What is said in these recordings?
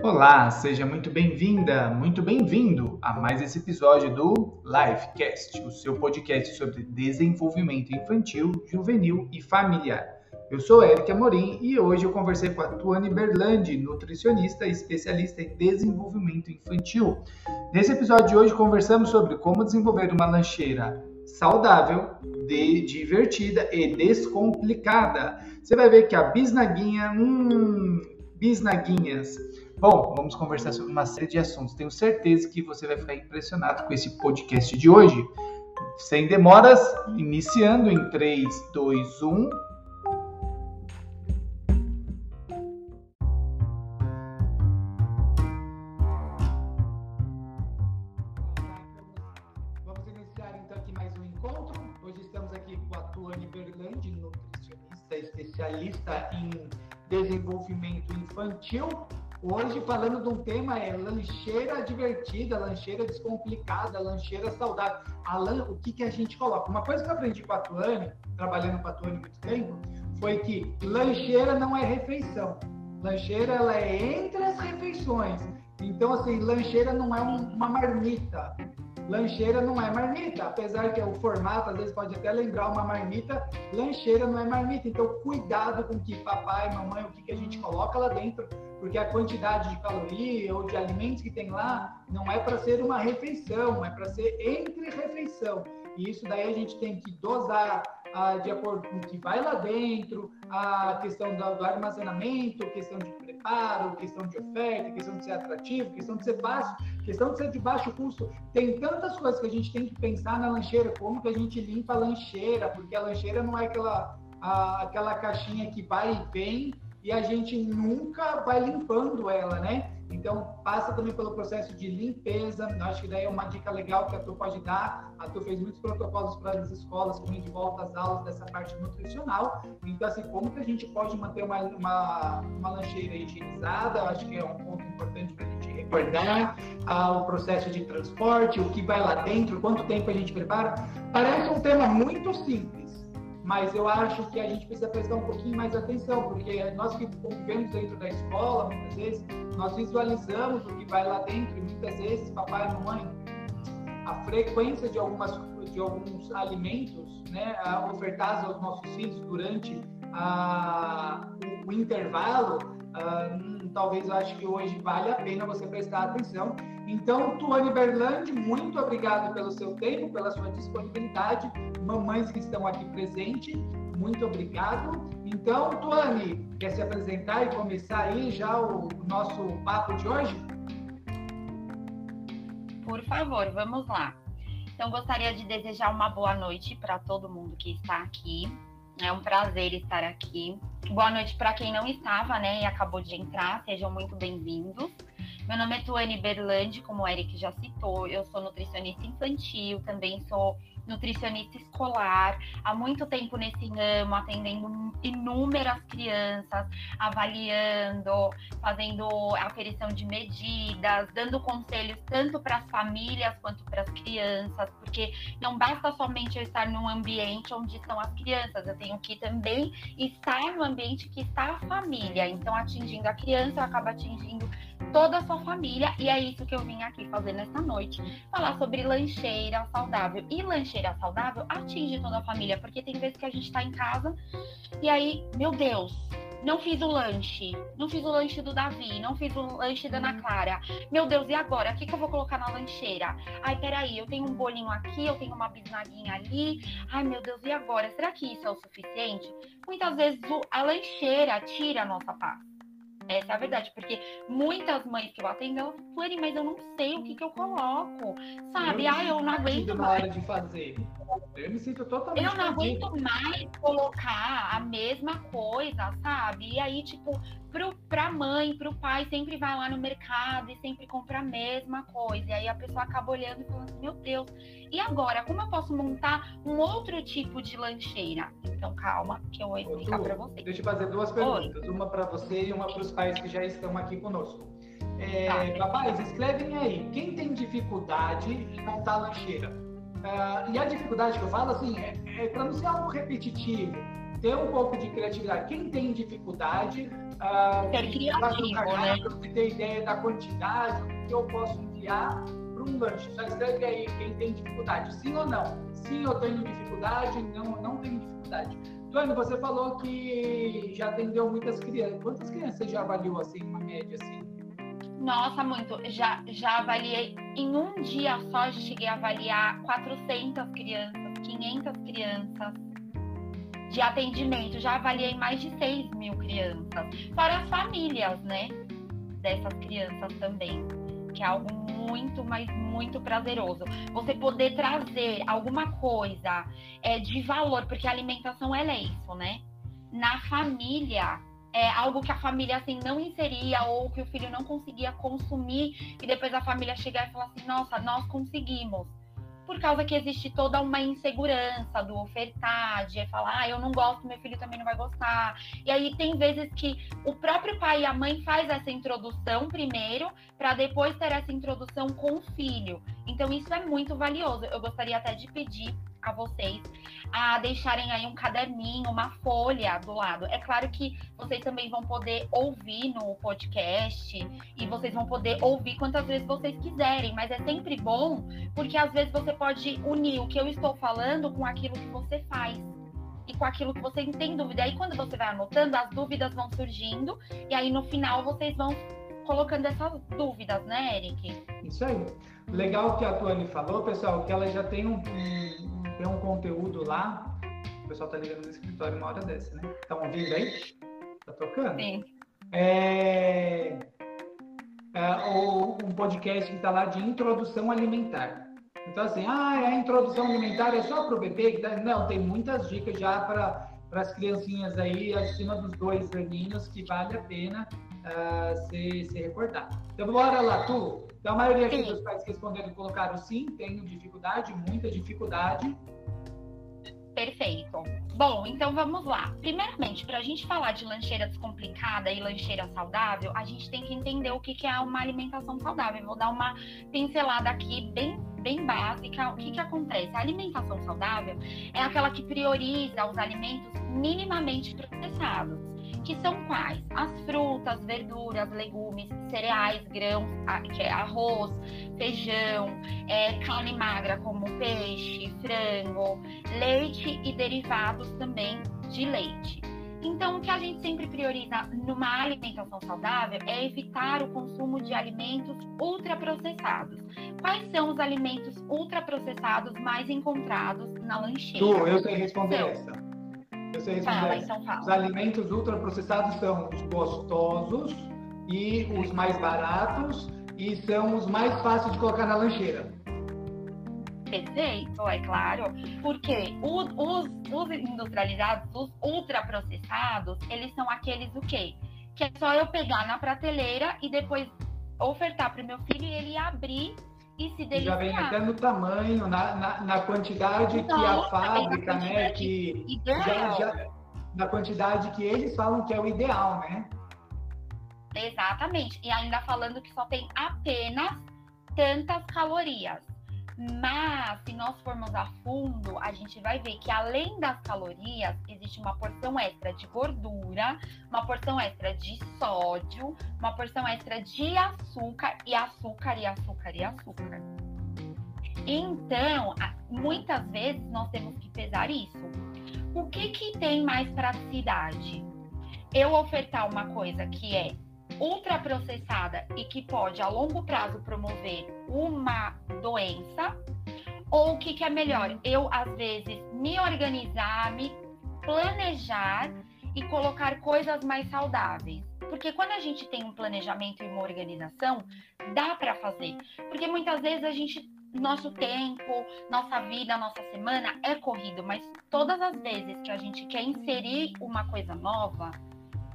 Olá, seja muito bem-vinda, muito bem-vindo a mais esse episódio do Lifecast, o seu podcast sobre desenvolvimento infantil, juvenil e familiar. Eu sou Eric Amorim e hoje eu conversei com a Tuane Berlandi, nutricionista e especialista em desenvolvimento infantil. Nesse episódio de hoje conversamos sobre como desenvolver uma lancheira saudável, de, divertida e descomplicada. Você vai ver que a bisnaguinha, hum, bisnaguinhas. Bom, vamos conversar sobre uma série de assuntos. Tenho certeza que você vai ficar impressionado com esse podcast de hoje. Sem demoras, iniciando em 3, 2, 1. Vamos iniciar então aqui mais um encontro. Hoje estamos aqui com a Tuane Berlandi, nutricionista especialista em desenvolvimento infantil. Hoje falando de um tema é lancheira divertida, lancheira descomplicada, lancheira saudável. O que, que a gente coloca? Uma coisa que eu aprendi com a Tuane, trabalhando com a Tuane muito tempo, foi que lancheira não é refeição. Lancheira ela é entre as refeições. Então, assim, lancheira não é um, uma marmita. Lancheira não é marmita, apesar que o formato às vezes pode até lembrar uma marmita, lancheira não é marmita. Então, cuidado com que papai, mamãe, o que, que a gente coloca lá dentro, porque a quantidade de caloria ou de alimentos que tem lá não é para ser uma refeição, é para ser entre refeição. E isso daí a gente tem que dosar ah, de acordo com o que vai lá dentro, a questão do, do armazenamento, questão de preparo, questão de oferta, questão de ser atrativo, questão de ser fácil, questão de ser de baixo custo. Tem tantas coisas que a gente tem que pensar na lancheira, como que a gente limpa a lancheira, porque a lancheira não é aquela, a, aquela caixinha que vai e vem e a gente nunca vai limpando ela, né? Então, passa também pelo processo de limpeza. Acho que daí é uma dica legal que a Tu pode dar. A Tu fez muitos protocolos para as escolas, como de volta às aulas dessa parte nutricional. Então, assim, como que a gente pode manter uma, uma, uma lancheira higienizada? Acho que é um ponto importante para a gente recordar. Ah, o processo de transporte, o que vai lá dentro, quanto tempo a gente prepara. Parece um tema muito simples mas eu acho que a gente precisa prestar um pouquinho mais atenção, porque nós que convivemos dentro da escola, muitas vezes, nós visualizamos o que vai lá dentro, e muitas vezes, papai e mamãe, a frequência de, algumas, de alguns alimentos né, ofertados aos nossos filhos durante a, o, o intervalo, uh, talvez eu acho que hoje vale a pena você prestar atenção. Então, Tuane Berlandi, muito obrigado pelo seu tempo, pela sua disponibilidade. Mamães que estão aqui presentes, muito obrigado. Então, Tuane, quer se apresentar e começar aí já o nosso papo de hoje? Por favor, vamos lá. Então, gostaria de desejar uma boa noite para todo mundo que está aqui. É um prazer estar aqui. Boa noite para quem não estava, né, e acabou de entrar. Sejam muito bem-vindos. Meu nome é Tuane Berlandi, como o Eric já citou. Eu sou nutricionista infantil, também sou nutricionista escolar, há muito tempo nesse ramo, atendendo inúmeras crianças, avaliando, fazendo aferição de medidas, dando conselhos tanto para as famílias quanto para as crianças, porque não basta somente eu estar num ambiente onde estão as crianças, eu tenho que também estar no ambiente que está a família. Então, atingindo a criança, eu acabo atingindo toda a sua família. E é isso que eu vim aqui fazer nessa noite. Falar sobre lancheira saudável. E lancheira saudável atinge toda a família, porque tem vezes que a gente tá em casa e aí, meu Deus, não fiz o lanche, não fiz o lanche do Davi, não fiz o lanche da Ana uhum. Clara. Meu Deus, e agora? O que, que eu vou colocar na lancheira? Ai, peraí, eu tenho um bolinho aqui, eu tenho uma bisnaguinha ali. Ai, meu Deus, e agora? Será que isso é o suficiente? Muitas vezes a lancheira tira a nossa paz. Essa é a verdade, porque muitas mães que eu atendo, elas falam, mas eu não sei o que, que eu coloco, sabe? Eu ah, eu não aguento mais. hora de fazer. Eu me sinto totalmente. Eu não perdido. aguento mais colocar a mesma coisa, sabe? E aí, tipo, pro, pra mãe, pro pai, sempre vai lá no mercado e sempre compra a mesma coisa. E aí a pessoa acaba olhando e falando assim, meu Deus, e agora? Como eu posso montar um outro tipo de lancheira? Então, calma, que eu vou explicar para você. Deixa eu fazer duas perguntas, Oi. uma para você e uma para os pais que já estão aqui conosco. É, tá. Papais, escrevem aí. Quem tem dificuldade em montar lancheira? Uh, e a dificuldade que eu falo, assim, é, é para não ser algo repetitivo. ter um pouco de criatividade. Quem tem dificuldade, uh, Ser criativo, né? Para ter ideia da quantidade, o que eu posso enviar para um lanche. Só escreve aí quem tem dificuldade, sim ou não. Sim, eu tenho dificuldade, não, não tenho dificuldade. Tony, você falou que já atendeu muitas crianças. Quantas crianças você já avaliou assim, uma média assim? Nossa, muito. Já, já avaliei. Em um dia só, cheguei a avaliar 400 crianças, 500 crianças de atendimento. Já avaliei mais de 6 mil crianças. Fora as famílias, né? Dessas crianças também. Que é algo muito, mas muito prazeroso. Você poder trazer alguma coisa é, de valor, porque a alimentação ela é isso, né? Na família, é algo que a família assim não inseria ou que o filho não conseguia consumir e depois a família chegar e falar assim, nossa, nós conseguimos por causa que existe toda uma insegurança do ofertar, de falar, ah, eu não gosto, meu filho também não vai gostar. E aí tem vezes que o próprio pai e a mãe faz essa introdução primeiro, para depois ter essa introdução com o filho. Então isso é muito valioso. Eu gostaria até de pedir a vocês a deixarem aí um caderninho, uma folha do lado. É claro que vocês também vão poder ouvir no podcast e vocês vão poder ouvir quantas vezes vocês quiserem, mas é sempre bom porque às vezes você pode unir o que eu estou falando com aquilo que você faz e com aquilo que você tem dúvida. Aí quando você vai anotando, as dúvidas vão surgindo e aí no final vocês vão colocando essas dúvidas, né, Eric? Isso aí. Legal que a Tuane falou, pessoal, que ela já tem um, tem um conteúdo lá. O pessoal tá ligando no escritório uma hora dessa, né? Estão ouvindo aí? Tá tocando? Sim. É, é um podcast que está lá de introdução alimentar. Então, assim, ah, a introdução alimentar é só para o bebê? Que tá... Não, tem muitas dicas já para as criancinhas aí acima dos dois aninhos que vale a pena uh, se, se recordar. Então, bora lá, tu. Então, a maioria aqui dos pais que responderam colocaram sim, tenho dificuldade, muita dificuldade. Perfeito. Bom, então vamos lá. Primeiramente, para a gente falar de lancheira descomplicada e lancheira saudável, a gente tem que entender o que, que é uma alimentação saudável. Eu vou dar uma pincelada aqui bem, bem básica. O que, que acontece? A alimentação saudável é aquela que prioriza os alimentos minimamente processados que são quais? As frutas, verduras, legumes, cereais, grãos, que é arroz, feijão, é, carne magra como peixe, frango, leite e derivados também de leite. Então, o que a gente sempre prioriza numa alimentação saudável é evitar o consumo de alimentos ultraprocessados. Quais são os alimentos ultraprocessados mais encontrados na lancheira? Tu, eu sei responder então, essa. Sei fala, então fala. Os alimentos ultraprocessados são os gostosos e os mais baratos e são os mais fáceis de colocar na lancheira. Perfeito, é claro. Porque os, os, os industrializados, os ultraprocessados, eles são aqueles o quê? Que é só eu pegar na prateleira e depois ofertar para o meu filho e ele abrir e se deliciar. Já vem até no tamanho, na, na, na quantidade que a fábrica, né? Que já, já, na quantidade que eles falam que é o ideal, né? Exatamente. E ainda falando que só tem apenas tantas calorias. Mas, se nós formos a fundo, a gente vai ver que além das calorias, existe uma porção extra de gordura, uma porção extra de sódio, uma porção extra de açúcar, e açúcar, e açúcar, e açúcar. Então, muitas vezes nós temos que pesar isso. O que, que tem mais praticidade? Eu ofertar uma coisa que é ultraprocessada e que pode a longo prazo promover uma doença, ou o que, que é melhor? Eu, às vezes, me organizar, me planejar e colocar coisas mais saudáveis. Porque quando a gente tem um planejamento e uma organização, dá para fazer. Porque muitas vezes a gente nosso tempo, nossa vida, nossa semana é corrido, mas todas as vezes que a gente quer inserir uma coisa nova,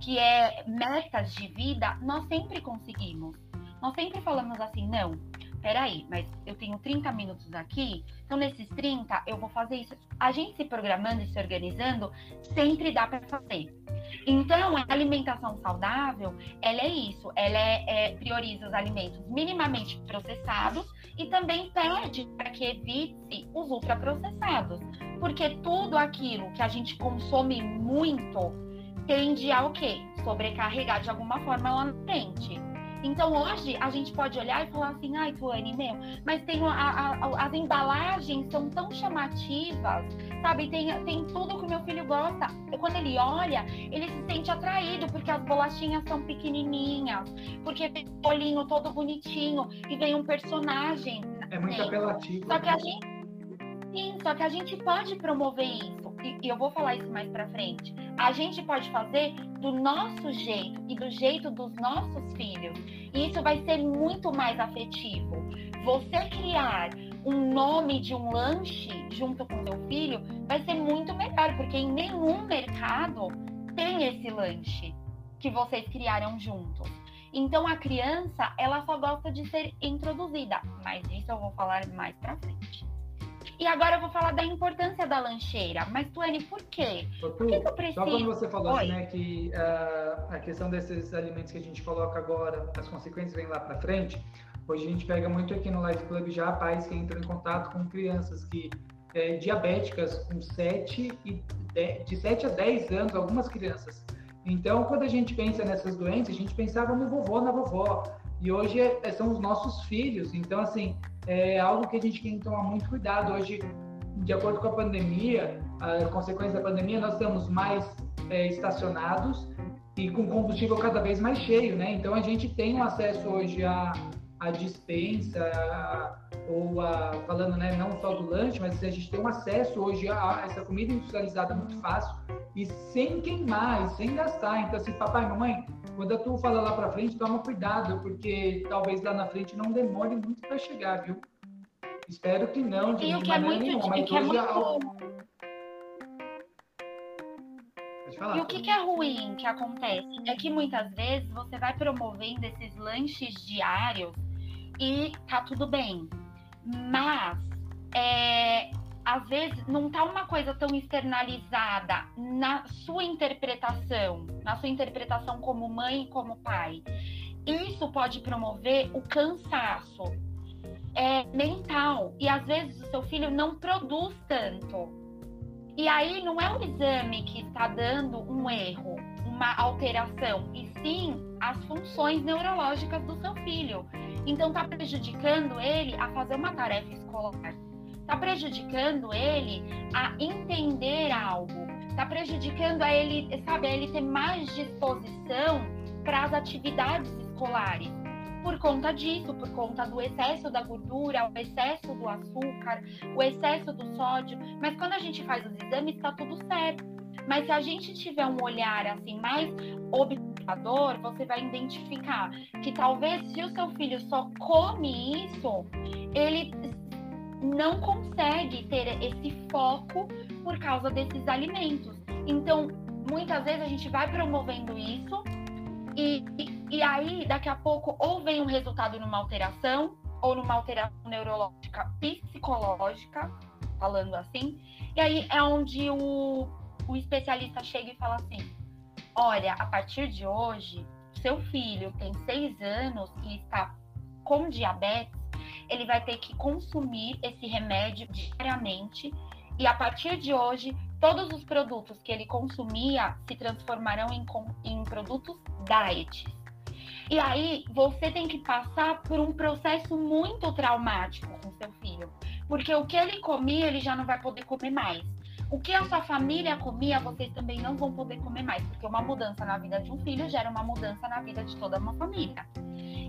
que é metas de vida, nós sempre conseguimos. Nós sempre falamos assim, não, peraí, mas eu tenho 30 minutos aqui, então nesses 30 eu vou fazer isso. A gente se programando e se organizando, sempre dá para fazer. Então, a alimentação saudável, ela é isso, ela é, é, prioriza os alimentos minimamente processados e também pede para que evite os ultraprocessados. Porque tudo aquilo que a gente consome muito tende a o quê? Sobrecarregar de alguma forma lá na frente. Então hoje a gente pode olhar e falar assim, ai, Tuane, meu, mas tem a, a, as embalagens são tão chamativas, sabe? Tem, tem tudo que o meu filho gosta. Quando ele olha, ele se sente atraído, porque as bolachinhas são pequenininhas, porque tem o olhinho todo bonitinho e vem um personagem. É muito apelativo. Só que a gente. Sim, só que a gente pode promover isso e eu vou falar isso mais para frente, a gente pode fazer do nosso jeito e do jeito dos nossos filhos. E isso vai ser muito mais afetivo. Você criar um nome de um lanche junto com seu filho vai ser muito melhor, porque em nenhum mercado tem esse lanche que vocês criaram juntos. Então a criança, ela só gosta de ser introduzida, mas isso eu vou falar mais para frente. E agora eu vou falar da importância da lancheira. Mas, Tuane, por quê? por que, que eu preciso? Só quando você falou né, que uh, a questão desses alimentos que a gente coloca agora, as consequências vêm lá para frente. Hoje a gente pega muito aqui no Life Club já pais que entram em contato com crianças que é, diabéticas com 7 e de, de 7 a 10 anos, algumas crianças. Então, quando a gente pensa nessas doenças, a gente pensava no vovô, na vovó. E hoje é, são os nossos filhos. Então, assim, é algo que a gente tem que tomar muito cuidado. Hoje, de acordo com a pandemia, a consequência da pandemia, nós estamos mais é, estacionados e com combustível cada vez mais cheio, né? Então, a gente tem um acesso hoje a, a dispensa, ou a, falando né, não só do lanche, mas a gente tem um acesso hoje a, a essa comida industrializada muito fácil e sem queimar, e sem gastar. Então, assim, papai, mamãe, quando tu fala lá para frente, toma cuidado, porque talvez lá na frente não demore muito para chegar, viu? Espero que não, de, e o que é muito, nenhuma, mas que é muito... Falar, e o que, que, é ruim que acontece? É que muitas vezes você vai promovendo esses lanches diários e tá tudo bem. Mas é, às vezes não tá uma coisa tão externalizada na sua interpretação, na sua interpretação como mãe e como pai. Isso pode promover o cansaço é, mental e às vezes o seu filho não produz tanto. E aí não é o exame que está dando um erro, uma alteração, e sim as funções neurológicas do seu filho. Então está prejudicando ele a fazer uma tarefa escolar está prejudicando ele a entender algo, está prejudicando a ele, sabe, a ele ter mais disposição para as atividades escolares. Por conta disso, por conta do excesso da gordura, o excesso do açúcar, o excesso do sódio. Mas quando a gente faz os exames, está tudo certo. Mas se a gente tiver um olhar assim mais observador, você vai identificar que talvez se o seu filho só come isso, ele não consegue ter esse foco por causa desses alimentos. Então, muitas vezes a gente vai promovendo isso e, e, e aí, daqui a pouco, ou vem um resultado numa alteração, ou numa alteração neurológica psicológica, falando assim, e aí é onde o, o especialista chega e fala assim: olha, a partir de hoje, seu filho tem seis anos e está com diabetes ele vai ter que consumir esse remédio diariamente e a partir de hoje, todos os produtos que ele consumia se transformarão em, em produtos diet. E aí, você tem que passar por um processo muito traumático com seu filho, porque o que ele comia, ele já não vai poder comer mais. O que a sua família comia, vocês também não vão poder comer mais, porque uma mudança na vida de um filho gera uma mudança na vida de toda uma família.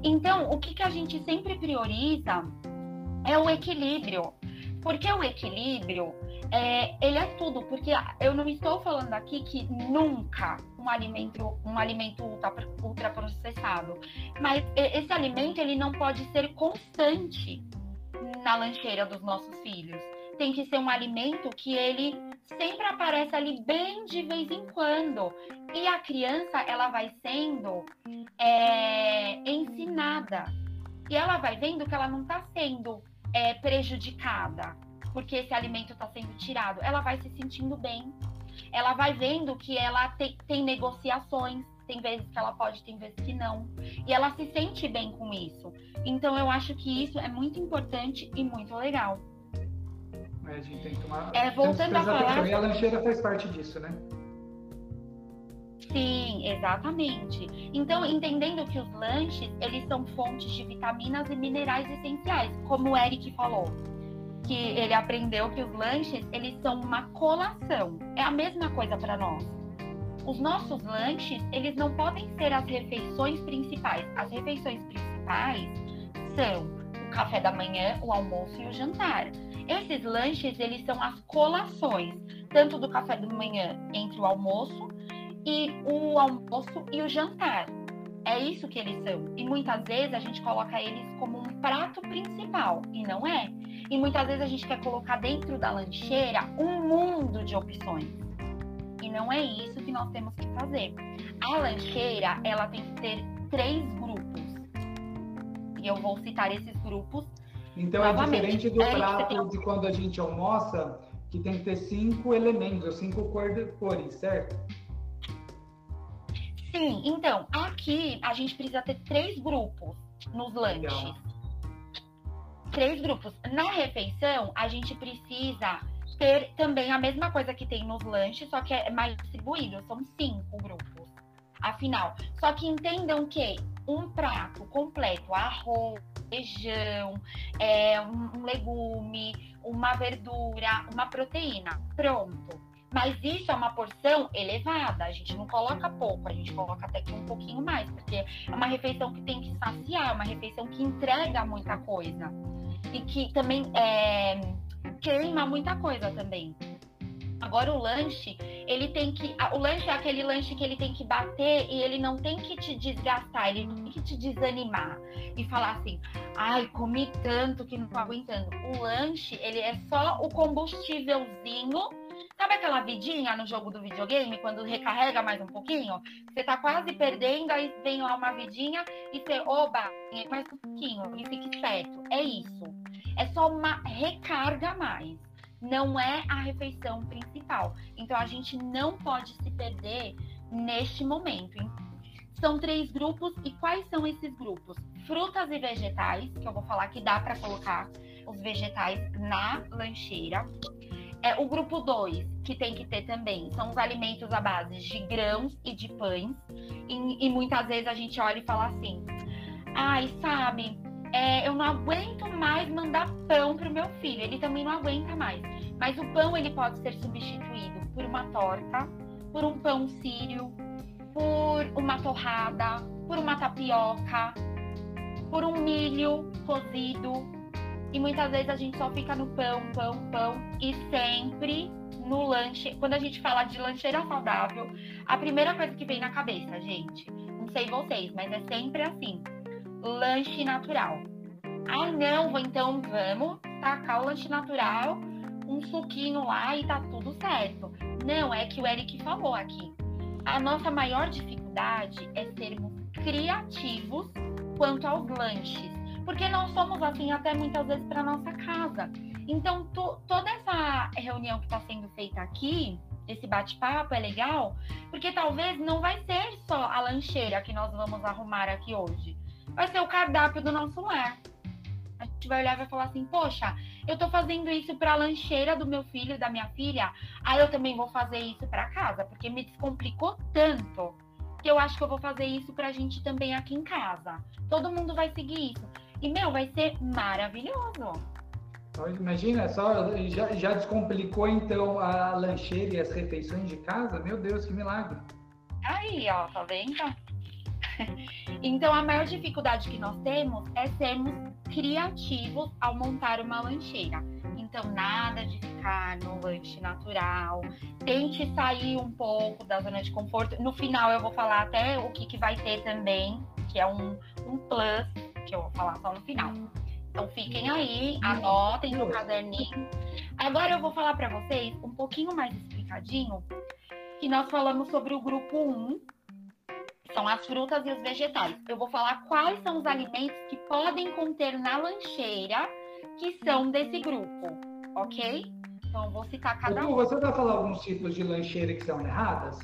Então, o que, que a gente sempre prioriza é o equilíbrio. Porque o equilíbrio, é, ele é tudo. Porque eu não estou falando aqui que nunca um alimento, um alimento ultraprocessado. Mas esse alimento, ele não pode ser constante na lancheira dos nossos filhos. Tem que ser um alimento que ele sempre aparece ali bem de vez em quando. E a criança, ela vai sendo é, ensinada. E ela vai vendo que ela não está sendo é, prejudicada porque esse alimento está sendo tirado. Ela vai se sentindo bem. Ela vai vendo que ela te, tem negociações. Tem vezes que ela pode, tem vezes que não. E ela se sente bem com isso. Então, eu acho que isso é muito importante e muito legal. É, a gente tem que tomar. É, voltando a falar. E a lancheira faz parte disso, né? Sim, exatamente. Então, entendendo que os lanches, eles são fontes de vitaminas e minerais essenciais, como o Eric falou, que ele aprendeu que os lanches, eles são uma colação. É a mesma coisa para nós. Os nossos lanches, eles não podem ser as refeições principais. As refeições principais são o café da manhã, o almoço e o jantar. Esses lanches, eles são as colações, tanto do café da manhã entre o almoço e o almoço e o jantar. É isso que eles são. E muitas vezes a gente coloca eles como um prato principal, e não é. E muitas vezes a gente quer colocar dentro da lancheira um mundo de opções. E não é isso que nós temos que fazer. A lancheira, ela tem que ter três grupos. E eu vou citar esses grupos. Então novamente. é diferente do é prato de quando a gente almoça, que tem que ter cinco elementos, cinco cores, certo? Sim, então, aqui a gente precisa ter três grupos nos lanches. Legal. Três grupos. Na refeição, a gente precisa ter também a mesma coisa que tem nos lanches, só que é mais distribuído. São cinco grupos. Afinal, só que entendam que um prato completo, arroz, feijão, é, um legume, uma verdura, uma proteína, pronto mas isso é uma porção elevada. A gente não coloca pouco, a gente coloca até que um pouquinho mais, porque é uma refeição que tem que saciar, é uma refeição que entrega muita coisa. E que também é, queima muita coisa também. Agora o lanche, ele tem que. O lanche é aquele lanche que ele tem que bater e ele não tem que te desgastar, ele tem que te desanimar e falar assim, ai, comi tanto que não tô aguentando. O lanche, ele é só o combustívelzinho Sabe aquela vidinha no jogo do videogame, quando recarrega mais um pouquinho? Você tá quase perdendo, aí vem lá uma vidinha e você, oba, mais um pouquinho e fica esperto. É isso. É só uma recarga a mais. Não é a refeição principal. Então a gente não pode se perder neste momento. São três grupos e quais são esses grupos? Frutas e vegetais, que eu vou falar que dá para colocar os vegetais na lancheira. É, o grupo 2, que tem que ter também, são os alimentos à base de grãos e de pães. E, e muitas vezes a gente olha e fala assim: ai, sabe, é, eu não aguento mais mandar pão para o meu filho, ele também não aguenta mais. Mas o pão ele pode ser substituído por uma torta, por um pão sírio, por uma torrada, por uma tapioca, por um milho cozido, e muitas vezes a gente só fica no pão, pão, pão e sempre no lanche. Quando a gente fala de lancheira saudável, a primeira coisa que vem na cabeça, gente, não sei vocês, mas é sempre assim: lanche natural. Ah, não, então vamos tacar o lanche natural, um suquinho lá e tá tudo certo. Não, é que o Eric falou aqui. A nossa maior dificuldade é sermos criativos quanto aos lanches porque nós somos assim até muitas vezes para nossa casa. Então, to, toda essa reunião que está sendo feita aqui, esse bate-papo é legal, porque talvez não vai ser só a lancheira que nós vamos arrumar aqui hoje. Vai ser o cardápio do nosso lar. A gente vai olhar e vai falar assim: poxa, eu tô fazendo isso para a lancheira do meu filho e da minha filha, aí eu também vou fazer isso para casa, porque me descomplicou tanto que eu acho que eu vou fazer isso para a gente também aqui em casa. Todo mundo vai seguir isso. E, meu, vai ser maravilhoso. Imagina, só já, já descomplicou então a lancheira e as refeições de casa? Meu Deus, que milagre! Aí, ó, tá vendo? Então, a maior dificuldade que nós temos é sermos criativos ao montar uma lancheira. Então, nada de ficar no lanche natural. Tente sair um pouco da zona de conforto. No final, eu vou falar até o que, que vai ter também, que é um, um plus que eu vou falar só no final. Então fiquem aí, anotem no caderninho. Agora eu vou falar para vocês um pouquinho mais explicadinho que nós falamos sobre o grupo 1, são as frutas e os vegetais. Eu vou falar quais são os alimentos que podem conter na lancheira que são desse grupo, ok? Então eu vou citar cada um. Você vai falar alguns tipos de lancheira que são erradas?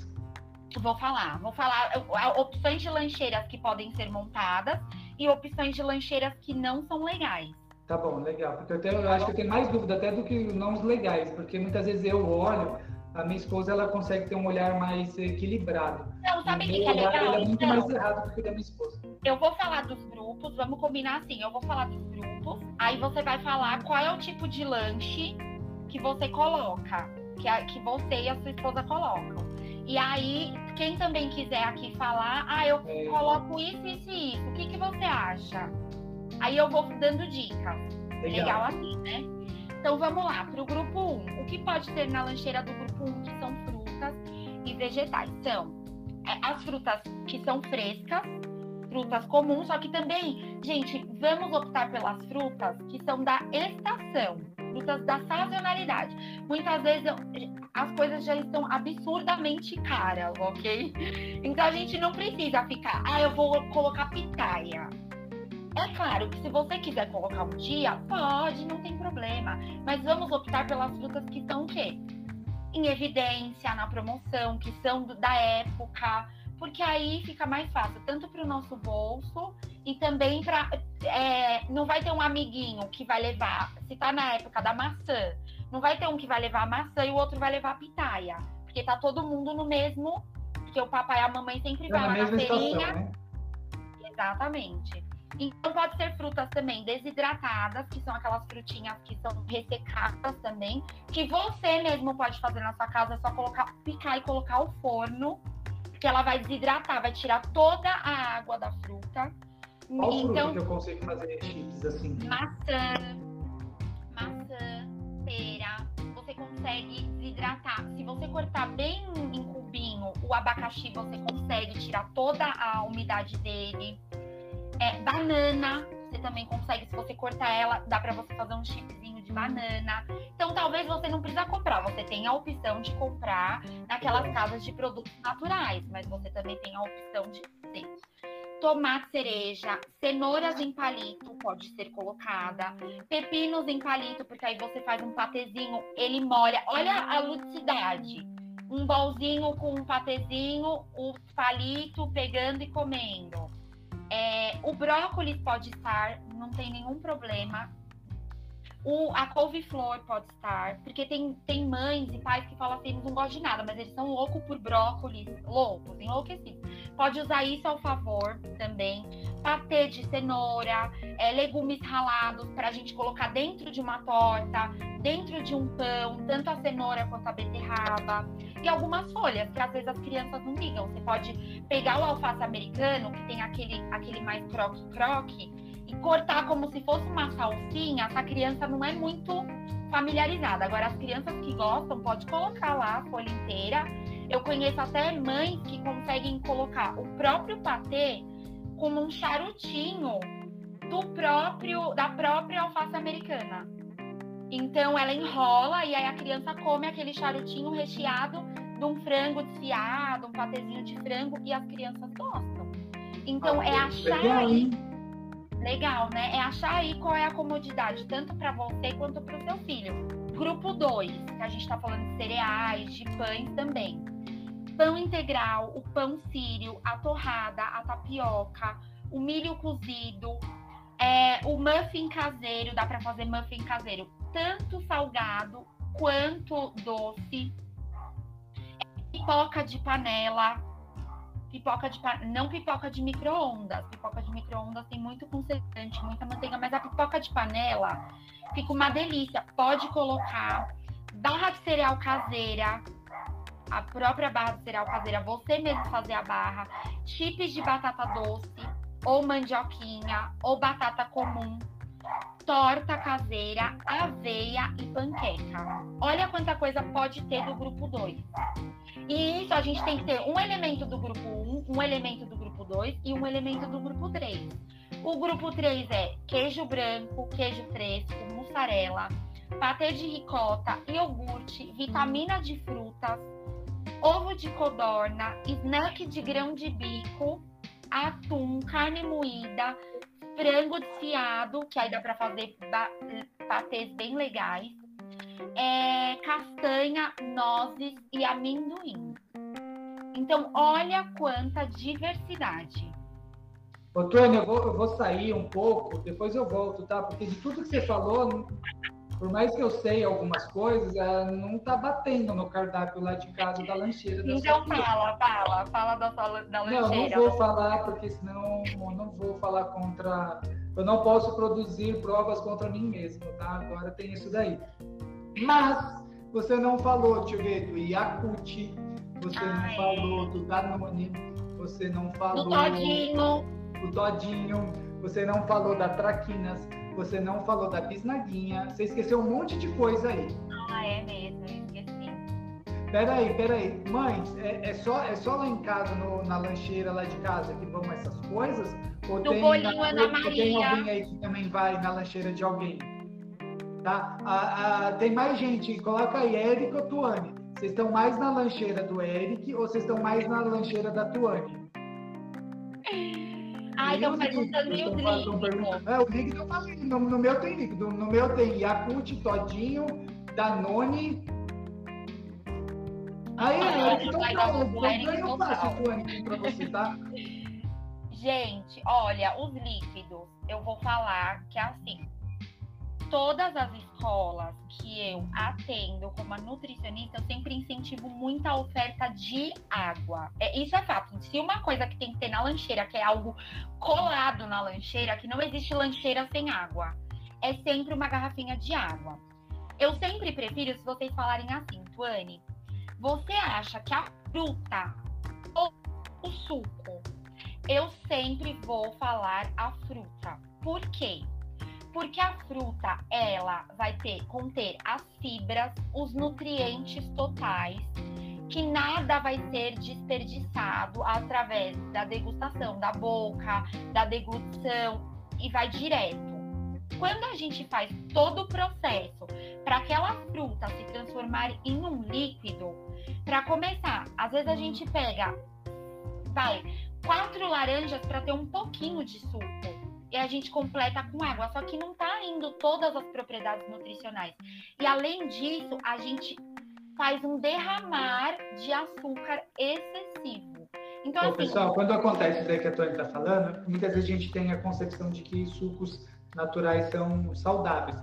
Vou falar, vou falar opções de lancheiras que podem ser montadas e opções de lancheiras que não são legais. Tá bom, legal. Porque eu, tenho, eu acho que eu tenho mais dúvida até do que não os legais, porque muitas vezes eu olho, a minha esposa ela consegue ter um olhar mais equilibrado. Não, sabe o que, que é legal? é muito então, mais errado do que o da minha esposa. Eu vou falar dos grupos, vamos combinar assim, eu vou falar dos grupos, aí você vai falar qual é o tipo de lanche que você coloca, que, a, que você e a sua esposa colocam. E aí, quem também quiser aqui falar, ah, eu É. coloco isso, isso e isso, o que, que você acha? Aí eu vou dando dicas. Legal assim, né? Então vamos lá, para o grupo 1. O que pode ter na lancheira do grupo 1 que são frutas e vegetais? São é, as frutas que são frescas, frutas comuns, só que também, gente, vamos optar pelas frutas que são da estação, frutas da sazonalidade. Muitas vezes as coisas já estão absurdamente caras, ok? Então a gente não precisa ficar, ah, eu vou colocar pitaia. É claro que se você quiser colocar um dia, pode, não tem problema. Mas vamos optar pelas frutas que estão o quê? Em evidência, na promoção, que são do- da época, porque aí fica mais fácil, tanto para o nosso bolso e também para. não vai ter um amiguinho que vai levar, se tá na época da maçã, não vai ter um que vai levar a maçã e o outro vai levar a pitaia. Porque tá todo mundo no mesmo. Porque o papai e a mamãe sempre Tá vai na lá na mesma feirinha. né? Exatamente. Então pode ser frutas também desidratadas, que são aquelas frutinhas que são ressecadas também, que você mesmo pode fazer na sua casa, é só colocar, picar e colocar ao forno, que ela vai desidratar, vai tirar toda a água da fruta. Qual fruta então, que eu consigo fazer chips assim? maçã, maçã, pera, você consegue desidratar. Se você cortar bem em cubinho, o abacaxi você consegue tirar toda a umidade dele. É, banana, você também consegue, se você cortar ela, dá pra você fazer um chipzinho de banana. Então talvez você não precisa comprar, você tem a opção de comprar naquelas casas de produtos naturais, mas você também tem a opção de ter tomate cereja, cenouras em palito pode ser colocada, pepinos em palito, porque aí você faz um patezinho, ele molha. Olha a ludicidade. Um bolzinho com um patezinho, o palito pegando e comendo. É, o brócolis pode estar, não tem nenhum problema. O, a couve-flor pode estar, porque tem, tem mães e pais que falam assim, eles não gostam de nada, mas eles são loucos por brócolis, loucos, enlouquecidos. Pode usar isso ao favor também. Patê de cenoura, é, legumes ralados para a gente colocar dentro de uma torta, dentro de um pão, tanto a cenoura quanto a beterraba. E algumas folhas, que às vezes as crianças não ligam. Você pode pegar o alface americano, que tem aquele, aquele mais croque-croque, e cortar como se fosse uma salsinha. Essa criança não é muito familiarizada. Agora, as crianças que gostam, pode colocar lá a folha inteira. Eu conheço até mães que conseguem colocar o próprio patê como um charutinho do próprio da própria alface americana. Então ela enrola e aí a criança come aquele charutinho recheado de um frango desfiado, um patezinho de frango e as crianças gostam. Então é achar Legal, aí, hein? Legal, né? É achar aí qual é a comodidade, tanto para você quanto para o seu filho. Grupo 2, que a gente está falando de cereais, de pães também. Pão integral, o pão sírio, a torrada, a tapioca, o milho cozido, é, o muffin caseiro, dá para fazer muffin caseiro, tanto salgado quanto doce. Pipoca de panela, pipoca de não pipoca de micro-ondas. Pipoca de micro-ondas tem muito conservante, muita manteiga, mas a pipoca de panela fica uma delícia. Pode colocar barra de cereal caseira, a própria barra de cereal caseira, você mesmo fazer a barra, chips de batata doce, ou mandioquinha, ou batata comum, torta caseira, aveia e panqueca. Olha quanta coisa pode ter do grupo 2. E isso a gente tem que ter um elemento do grupo 1, um elemento do grupo 2 e um elemento do grupo 3. O grupo 3 é queijo branco, queijo fresco, mussarela, patê de ricota, iogurte, vitamina de frutas, ovo de codorna, snack de grão de bico, atum, carne moída, frango desfiado, que aí dá para fazer patês bem legais, é, castanha, nozes e amendoim. Então, olha quanta diversidade. Ô, Tônia, eu vou, eu vou sair um pouco, depois eu volto, tá? Porque de tudo que você falou, por mais que eu sei algumas coisas, não tá batendo no cardápio lá de casa da lancheira. Da então fala, fala, fala da, da lancheira. Não, não vou falar, porque senão não vou falar contra... Eu não posso produzir provas contra mim mesmo, tá? Agora tem isso daí. Mas você não falou, deixa eu ver, do Yakut, você Ai. não falou do Danone, você não falou... Do Todinho. Do Todinho, você não falou da Traquinas, você não falou da Bisnaguinha, você esqueceu um monte de coisa aí. Ah, é mesmo, esqueci. Peraí, peraí. Mãe, é, é, só, é só lá em casa, no, na lancheira lá de casa, que vão essas coisas? Ou Do tem, bolinho na, Ana Maria. tem alguém aí que também vai na lancheira de alguém? Tá? Ah, ah, tem mais gente, coloca aí, Eric ou Tuane. Vocês estão mais na lancheira do Eric ou vocês estão mais na lancheira da Tuane? Ah, estão perguntando e o líquido. É, o líquido eu falei. No, no, meu tem líquido. No meu tem Yakult, Todinho, Danone. Aí, ah, Eric, então pronto. eu faço, Tuane, pra você, tá? Gente, olha, os líquidos, eu vou falar que é assim todas as escolas que eu atendo como nutricionista, eu sempre incentivo muita oferta de água. É, isso é fato. Se uma coisa que tem que ter na lancheira, que é algo colado na lancheira, que não existe lancheira sem água, é sempre uma garrafinha de água. Eu sempre prefiro, se vocês falarem assim, Tuane, você acha que a fruta ou o suco? Eu sempre vou falar a fruta. Por quê? Porque a fruta, ela vai ter conter as fibras, os nutrientes totais, que nada vai ser desperdiçado através da degustação da boca, da deglutição e vai direto. Quando a gente faz todo o processo para aquela fruta se transformar em um líquido, para começar, às vezes a gente pega, vai, quatro laranjas para ter um pouquinho de suco e a gente completa com água, só que não está indo todas as propriedades nutricionais. E além disso, a gente faz um derramar de açúcar excessivo. Então, Bom, assim, pessoal, quando acontece isso daí que a Tônia está falando, muitas vezes a gente tem a concepção de que sucos naturais são saudáveis.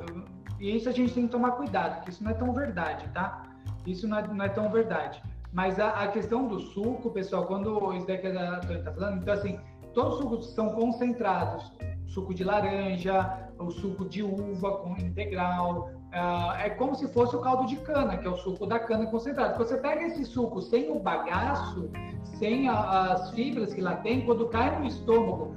E isso a gente tem que tomar cuidado, porque isso não é tão verdade, tá? Isso não é, não é tão verdade. Mas a, a, questão do suco, pessoal, quando isso daí que a Tônia está falando, então assim, todos os sucos são concentrados suco de laranja, o suco de uva com integral. Uh, é como se fosse o caldo de cana, que é o suco da cana concentrado. Você pega esse suco sem o bagaço, sem a, as fibras que lá tem, quando cai no estômago,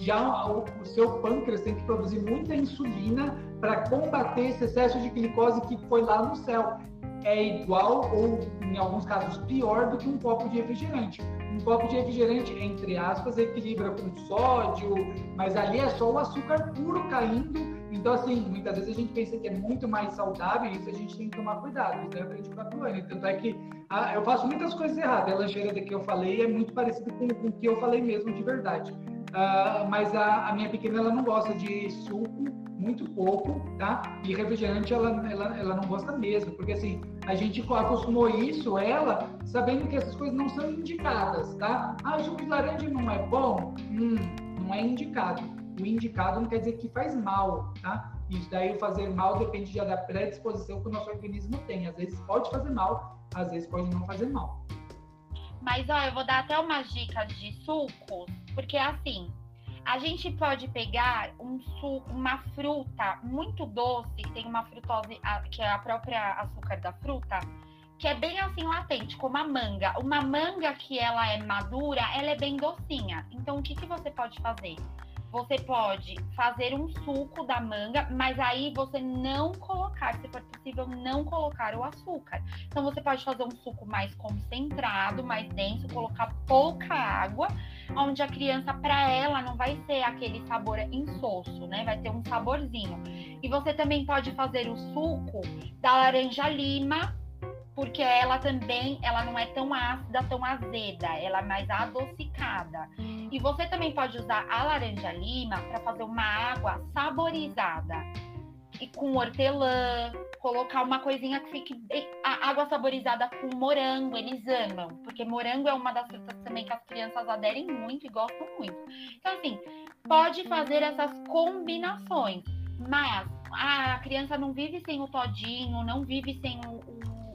já o, o seu pâncreas tem que produzir muita insulina para combater esse excesso de glicose que foi lá no céu. É igual, ou em alguns casos pior, do que um copo de refrigerante um copo de refrigerante, entre aspas, equilibra com sódio, mas ali é só o açúcar puro caindo. Então, assim, muitas vezes a gente pensa que é muito mais saudável e isso a gente tem que tomar cuidado. Isso é aprende com a. Tanto é que ah, eu faço muitas coisas erradas. A lancheira que eu falei é muito parecida com, com o que eu falei mesmo de verdade. Uh, mas a, a, minha pequena ela não gosta de suco, muito pouco, tá? E refrigerante ela, ela, ela não gosta mesmo, porque assim, a gente acostumou isso, ela, sabendo que essas coisas não são indicadas, tá? Ah, suco de laranja não é bom? Hum, não é indicado. O indicado não quer dizer que faz mal, tá? Isso daí o fazer mal depende já da predisposição que o nosso organismo tem. Às vezes pode fazer mal, às vezes pode não fazer mal. Mas ó, eu vou dar até umas dicas de sucos, porque assim, a gente pode pegar um suco, uma fruta muito doce, que tem uma frutose, que é a própria açúcar da fruta, que é bem assim latente, como a manga. Uma manga que ela é madura, ela é bem docinha. Então, o que, que você pode fazer? você pode fazer um suco da manga, mas aí você não colocar, se for possível, não colocar o açúcar. Então você pode fazer um suco mais concentrado, mais denso, colocar pouca água, onde a criança, para ela, não vai ser aquele sabor insosso, né? Vai ter um saborzinho. E você também pode fazer o suco da laranja lima porque ela também, ela não é tão ácida, tão azeda, ela é mais adocicada. E você também pode usar a laranja lima para fazer uma água saborizada. E com hortelã, colocar uma coisinha que fique a água saborizada com morango, eles amam, porque morango é uma das frutas também que as crianças aderem muito e gostam muito. Então, assim, pode fazer essas combinações, mas a criança não vive sem o todinho, não vive sem o, o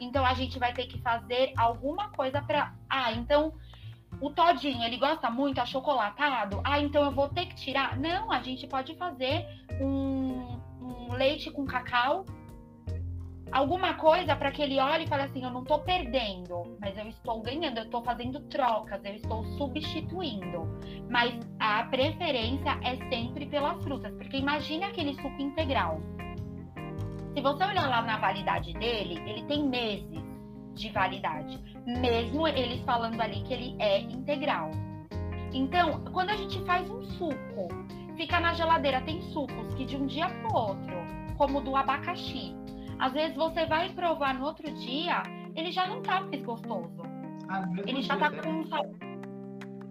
então a gente vai ter que fazer alguma coisa para. Ah, então o todinho, ele gosta muito achocolatado? Ah, então eu vou ter que tirar? Não, a gente pode fazer um, um leite com cacau. Alguma coisa para que ele olhe e fale assim: eu não estou perdendo, mas eu estou ganhando, eu estou fazendo trocas, eu estou substituindo. Mas a preferência é sempre pelas frutas, porque imagine aquele suco integral. Se você olhar lá na validade dele, ele tem meses de validade, mesmo eles falando ali que ele é integral. Então, quando a gente faz um suco, fica na geladeira, tem sucos que de um dia para outro, como o do abacaxi, às vezes você vai provar no outro dia, ele já não tá mais gostoso. Ah, ele já tá com um sabor.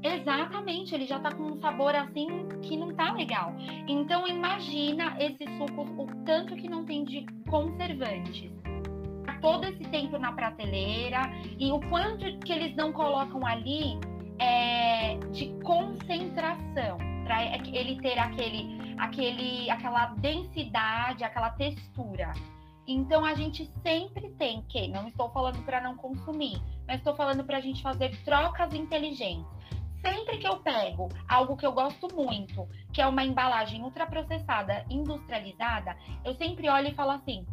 Exatamente, ele já tá com um sabor assim que não tá legal. Então imagina esses sucos, o tanto que não tem de conservantes todo esse tempo na prateleira e o quanto que eles não colocam ali é, de concentração para ele ter aquele, aquele, aquela densidade, aquela textura. Então a gente sempre tem que, não estou falando para não consumir, mas estou falando para a gente fazer trocas inteligentes. Sempre que eu pego algo que eu gosto muito, que é uma embalagem ultraprocessada, industrializada, eu sempre olho e falo assim: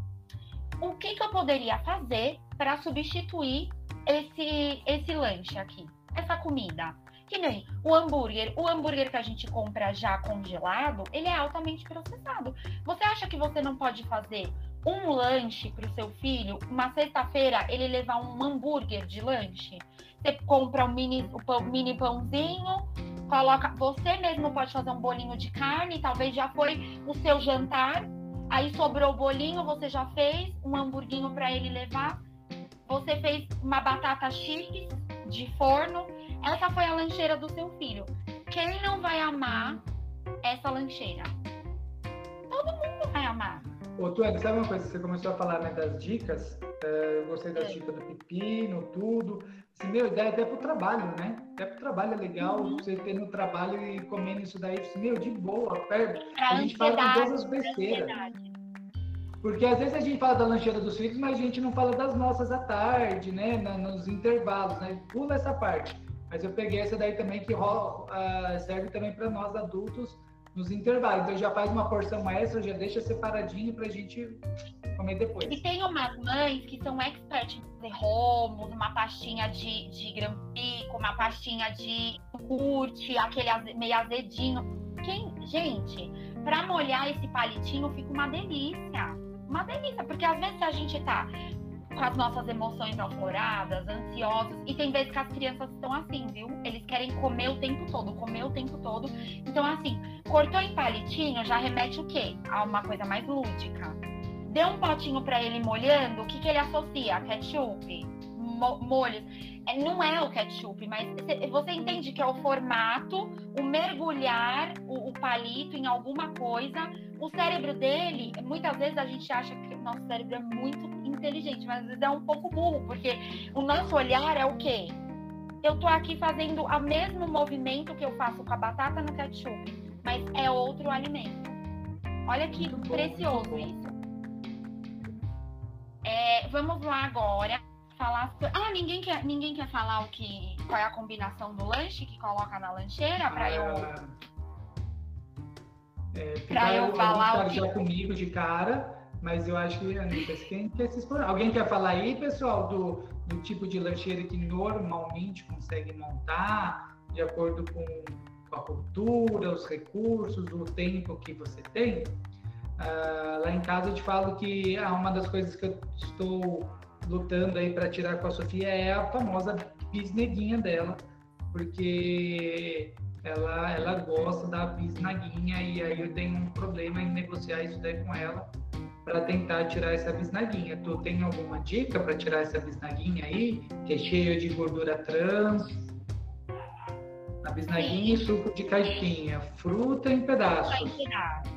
o que, que eu poderia fazer para substituir esse, esse lanche aqui, essa comida? Que nem o hambúrguer. O hambúrguer que a gente compra já congelado, ele é altamente processado. Você acha que você não pode fazer um lanche para o seu filho, uma sexta-feira ele levar um hambúrguer de lanche? Você compra um mini, o pão, mini pãozinho, coloca. Você mesmo pode fazer um bolinho de carne, talvez já foi o seu jantar Aí sobrou o bolinho, você já fez um hamburguinho para ele levar. Você fez uma batata chips de forno. Essa foi a lancheira do seu filho. Quem não vai amar essa lancheira? Todo mundo vai amar. Ô, Tuane, sabe uma coisa? Você começou a falar né, das dicas. É, eu gostei das é. dicas do pepino, tudo. Assim, meu, ideia até pro trabalho, né? Até pro trabalho é legal uhum. você ter no trabalho e comendo isso daí. Assim, meu, de boa, perto. A, gente fala com todas as besteiras. Porque às vezes a gente fala da lancheira dos filhos, mas a gente não fala das nossas à tarde, né? nos intervalos, né? Pula essa parte. Mas eu peguei essa daí também que rola, uh, serve também para nós adultos nos intervalos. Então já faz uma porção extra, já deixa separadinho para a gente comer depois. E tem umas mães que são experts em fazer romos, uma pastinha de, de grampico, uma pastinha de curte, aquele meio azedinho. Quem, gente, para molhar esse palitinho fica uma delícia uma delícia, porque às vezes a gente tá com as nossas emoções afloradas, ansiosos, e tem vezes que as crianças estão assim, viu? Eles querem comer o tempo todo, comer o tempo todo. Então, assim, cortou em palitinho já remete o quê? A uma coisa mais lúdica. Deu um potinho para ele molhando, o que, que ele associa? Ketchup, molhos. É, não é o ketchup, mas você entende que é o formato, o mergulhar o, o palito em alguma coisa o cérebro dele, muitas vezes a gente acha que o nosso cérebro é muito inteligente, mas às vezes é um pouco burro, porque o nosso olhar é o quê? Eu tô aqui fazendo o mesmo movimento que eu faço com a batata no ketchup, mas é outro alimento. Olha que muito precioso bom, isso. É, vamos lá agora falar. Ah, ninguém quer, ninguém quer falar o que, qual é a combinação do lanche que coloca na lancheira para eu ah, é, para eu falar o que... já comigo de cara, mas eu acho que Anitta, quem quer se explorar? Alguém quer falar aí, pessoal, do, do tipo de lancheira que normalmente consegue montar de acordo com, com a cultura, os recursos, o tempo que você tem? Uh, lá em casa eu te falo que ah, uma das coisas que eu estou lutando aí para tirar com a Sofia é a famosa bisneguinha dela, porque ela, ela gosta da bisnaguinha e aí eu tenho um problema em negociar isso daí com ela para tentar tirar essa bisnaguinha. Tu tem alguma dica para tirar essa bisnaguinha aí, que é cheia de gordura trans? A bisnaguinha e suco de caixinha, fruta em pedaços. Fruta em pedaços.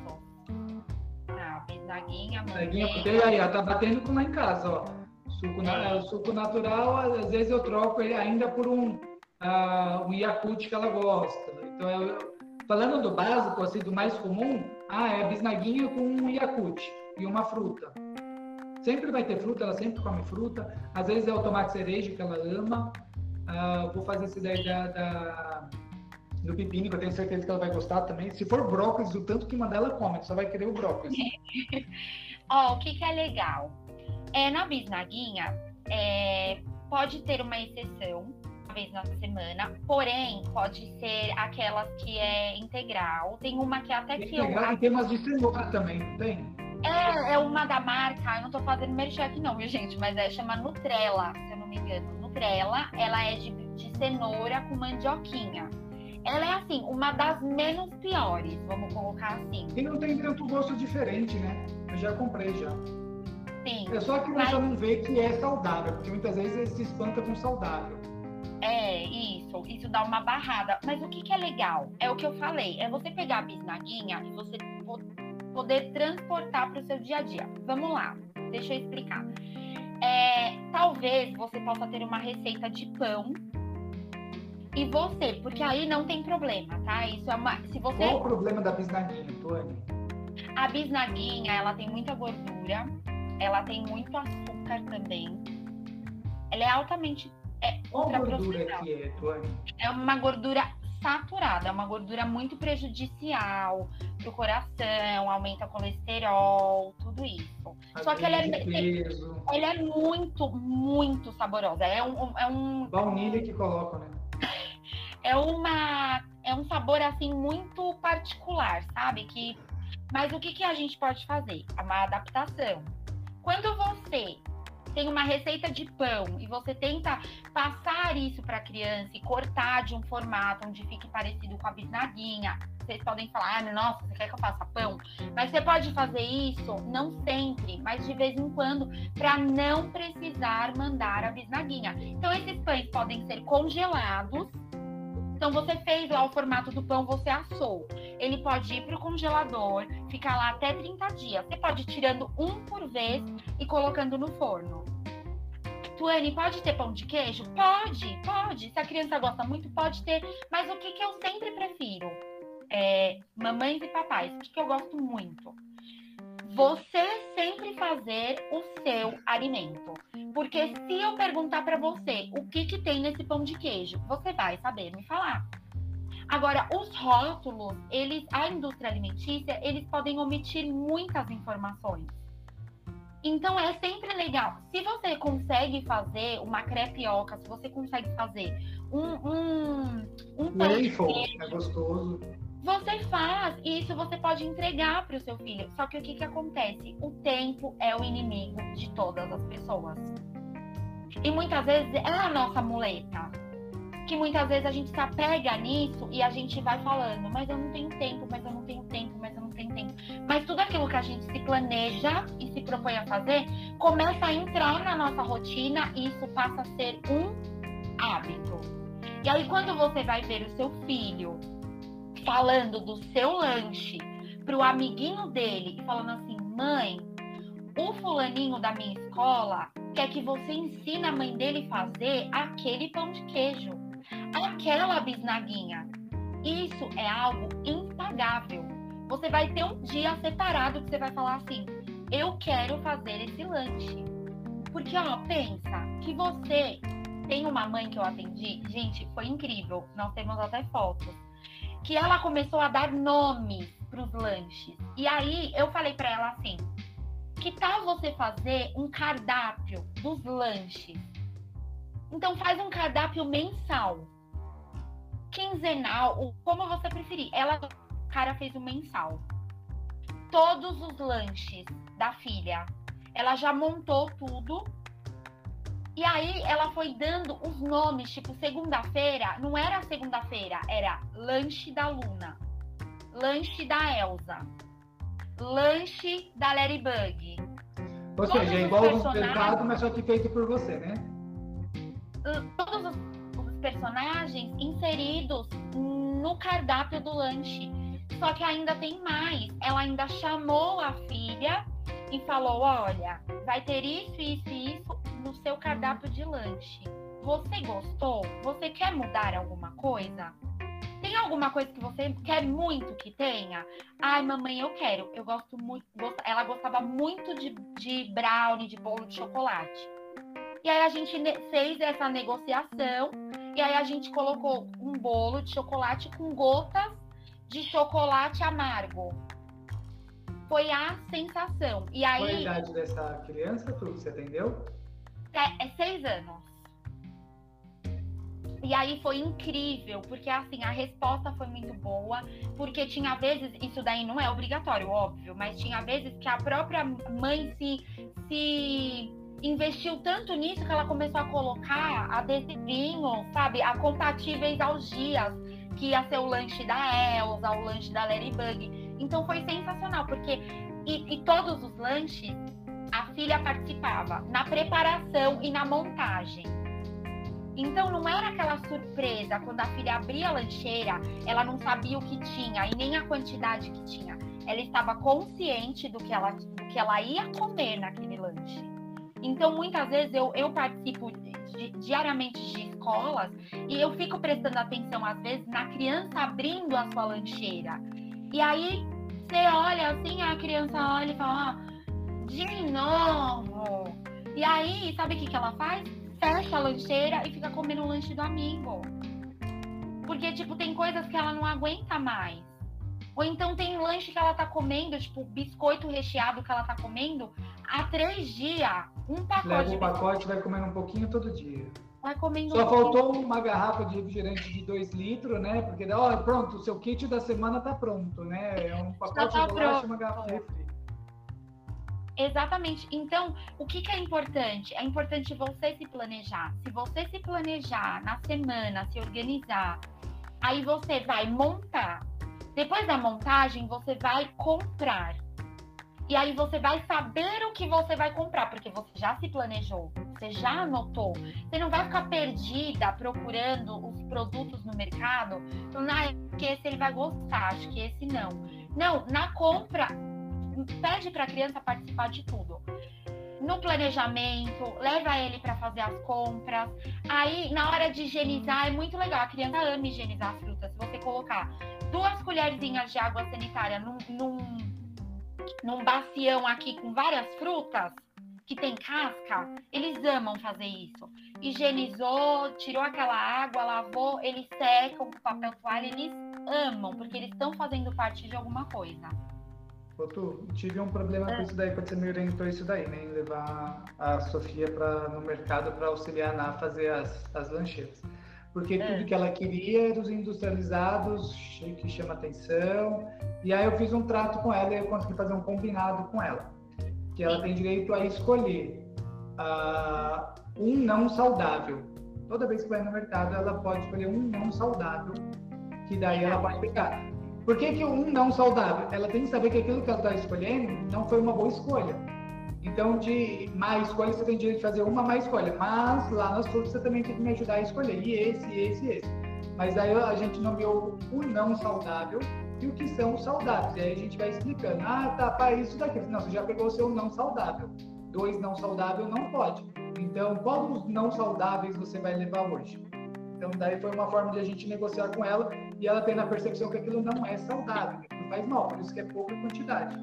Bisnaguinha. Bisnaguinha, porque aí, ó, tá batendo com lá em casa, ó. Suco, na, é. suco natural, às vezes eu troco ele ainda por um, uh, um Yakult que ela gosta. Então, eu, falando do básico, assim, do mais comum, ah, é bisnaguinha com um Yakult e uma fruta. Sempre vai ter fruta, ela sempre come fruta. Às vezes é o tomate cereja que ela ama. Uh, vou fazer esse daí da, da, do pepino, que eu tenho certeza que ela vai gostar também. Se for brócolis, o tanto que uma dela come, só vai querer o brócolis. Ó, oh, o que, que é legal? É, na bisnaguinha, é, pode ter uma exceção, uma vez na semana, porém, pode ser aquelas que é integral. Tem uma que é até que integral, eu... E tem umas de cenoura também, não tem? É, é uma da marca, eu não tô fazendo merchan aqui não, viu, gente? Mas é, chama Nutrela, se eu não me engano. Nutrela, ela é de, de cenoura com mandioquinha. Ela é, assim, uma das menos piores, vamos colocar assim. E não tem tanto gosto diferente, né? Eu já comprei já. É só que você não vê que é saudável, porque muitas vezes ele se espanta com saudável. É, isso. Isso dá uma barrada. Mas o que, que é legal? É o que eu falei. É você pegar a bisnaguinha e você poder transportar para o seu dia a dia. Vamos lá, deixa eu explicar. É, talvez você possa ter uma receita de pão e você, porque aí não tem problema, tá? Isso é uma. Se você... Qual o problema da bisnaguinha, Tony? A bisnaguinha, ela tem muita gordura, ela tem muito açúcar também. Ela é altamente. É, Qual gordura que é? É uma gordura saturada, é uma gordura muito prejudicial para o coração, aumenta o colesterol, tudo isso. A Só que ela é, ela é muito, muito saborosa. É um, é um. Baunilha que coloca, né? É uma. É um sabor assim muito particular, sabe? Que. Mas o que, que a gente pode fazer? Uma adaptação. Quando você tem uma receita de pão e você tenta passar isso para a criança e cortar de um formato onde fique parecido com a bisnaguinha, vocês podem falar, ah, nossa, você quer que eu faça pão? Mas você pode fazer isso, não sempre, mas de vez em quando, para não precisar mandar a bisnaguinha. Então, esses pães podem ser congelados então você fez lá o formato do pão, você assou. Ele pode ir para o congelador, ficar lá até 30 dias. Você pode ir tirando um por vez e colocando no forno. Tuane, pode ter pão de queijo? Pode, pode. Se a criança gosta muito, pode ter. Mas o que, que eu sempre prefiro? É, mamães e papais, que eu gosto muito? Você sempre fazer o seu alimento. Porque se eu perguntar para você o que, que tem nesse pão de queijo, você vai saber me falar. Agora, os rótulos, eles, a indústria alimentícia, eles podem omitir muitas informações. Então é sempre legal. Se você consegue fazer uma crepioca, se você consegue fazer um um, um pão é gostoso. Você faz e isso você pode entregar para o seu filho. Só que o que, que acontece? O tempo é o inimigo de todas as pessoas. E muitas vezes é a nossa muleta. Que muitas vezes a gente se apega nisso e a gente vai falando, mas eu não tenho tempo, mas eu não tenho tempo, mas eu não tenho tempo. Mas tudo aquilo que a gente se planeja e se propõe a fazer começa a entrar na nossa rotina e isso passa a ser um hábito. E aí, quando você vai ver o seu filho falando do seu lanche pro amiguinho dele e falando assim: mãe, o fulaninho da minha escola quer que você ensine a mãe dele fazer aquele pão de queijo, aquela bisnaguinha. Isso é algo impagável. Você vai ter um dia separado que você vai falar assim: eu quero fazer esse lanche. Porque, ó, pensa que você tem uma mãe que eu atendi, gente, foi incrível. Nós temos até fotos que ela começou a dar nomes para os lanches. E aí eu falei para ela assim: que tal você fazer um cardápio dos lanches? Então faz um cardápio mensal, quinzenal, como você preferir. Ela, o cara fez um mensal. Todos os lanches da filha. Ela já montou tudo e aí ela foi dando os nomes, tipo, segunda-feira, não era segunda-feira, era lanche da Luna, lanche da Elsa, lanche da Ladybug. Ou seja, é igual o mercado, mas só que feito por você, né? Todos os, os personagens inseridos no cardápio do lanche. Só que ainda tem mais. Ela ainda chamou a filha e falou: olha, vai ter isso, isso e isso no seu cardápio de lanche. Você gostou? Você quer mudar alguma coisa? Tem alguma coisa que você quer muito que tenha? Ai, mamãe, eu quero. Eu gosto muito. Ela gostava muito de, de brownie, de bolo de chocolate. E aí a gente fez essa negociação e aí a gente colocou um bolo de chocolate com gotas de chocolate amargo. Foi a sensação. E aí. Qual a idade dessa criança, tu, você atendeu? É, é seis anos. E aí foi incrível, porque assim, a resposta foi muito boa, porque tinha vezes, isso daí não é obrigatório, óbvio, mas tinha vezes que a própria mãe se, se investiu tanto nisso que ela começou a colocar adesivinho, sabe, a compatíveis aos dias, que ia ser o lanche da Elsa, o lanche da Ladybug. Então foi sensacional, porque e, e todos os lanches a filha participava na preparação e na montagem. Então não era aquela surpresa quando a filha abria a lancheira, ela não sabia o que tinha e nem a quantidade que tinha. Ela estava consciente do que ela, do que ela ia comer naquele lanche. Então muitas vezes eu, eu participo de, diariamente de escolas e eu fico prestando atenção às vezes na criança abrindo a sua lancheira. E aí você olha assim, a criança olha e fala, ah, de novo. E aí, sabe o que, que ela faz? fecha a lancheira e fica comendo o lanche do amigo. Porque, tipo, tem coisas que ela não aguenta mais. Ou então tem lanche que ela tá comendo, tipo, biscoito recheado que ela tá comendo há três dias. Um pacote. Leva o pacote e vai comendo um pouquinho todo dia. Vai comendo Só um faltou uma garrafa de refrigerante de 2 litros, né? Porque, ó, pronto, o seu kit da semana tá pronto, né? É um pacote tá de bolacha e uma garrafa de refri. Exatamente. Então, o que, que, é importante? É importante você se planejar. Se você se planejar na semana, se organizar, aí você vai montar. Depois da montagem, você vai comprar. E aí você vai saber o que você vai comprar, porque você já se planejou, você já anotou. Você não vai ficar perdida procurando os produtos no mercado, falando, ah, que esse ele vai gostar, acho que esse não. Não, na compra, pede para a criança participar de tudo. No planejamento, leva ele para fazer as compras. Aí, na hora de higienizar, é muito legal. A criança ama higienizar as frutas. Se você colocar duas colherzinhas de água sanitária num, num, num bacião aqui com várias frutas, que tem casca, eles amam fazer isso. Higienizou, tirou aquela água, lavou, eles secam com papel toalha, eles amam, porque eles estão fazendo parte de alguma coisa. Ô, tu, tive um problema com é. isso daí quando você me orientou isso daí, né? Em levar a Sofia pra, no mercado para auxiliar a fazer as, as lanchetas. Porque é. tudo que ela queria era os industrializados, que chama atenção. E aí eu fiz um trato com ela e eu consegui fazer um combinado com ela. Que ela tem direito a escolher uh, um não saudável. Toda vez que vai no mercado, ela pode escolher um não saudável, que daí ela pode pegar. Por que, que um não saudável? Ela tem que saber que aquilo que ela está escolhendo não foi uma boa escolha. Então, de má escolha, você tem direito de fazer uma má escolha. Mas lá nas frutas você também tem que me ajudar a escolher. E esse, esse esse. Mas aí a gente nomeou o não saudável e o que são os saudáveis. E aí a gente vai explicando. Ah, tá, para isso daqui. Não, você já pegou o seu não saudável. Dois não saudável não pode. Então, qual dos não saudáveis você vai levar hoje? Então, daí foi uma forma de a gente negociar com ela e ela tem na percepção que aquilo não é saudável, aquilo faz mal, por isso que é pouca quantidade.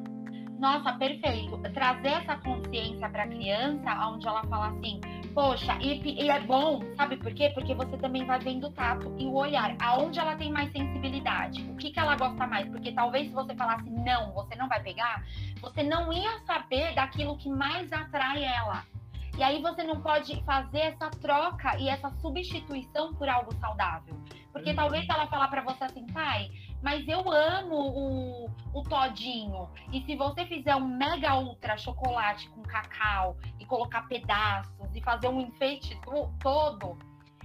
Nossa, perfeito. Trazer essa consciência para a criança, onde ela fala assim, poxa, e, e, é bom, sabe por quê? Porque você também vai vendo o tato e o olhar, aonde ela tem mais sensibilidade, o que, que ela gosta mais, porque talvez se você falasse não, você não vai pegar, você não ia saber daquilo que mais atrai ela. E aí você não pode fazer essa troca e essa substituição por algo saudável. Porque uhum. talvez ela falar para você assim, pai, mas eu amo o, o todinho. E se você fizer um mega ultra chocolate com cacau e colocar pedaços e fazer um enfeite todo,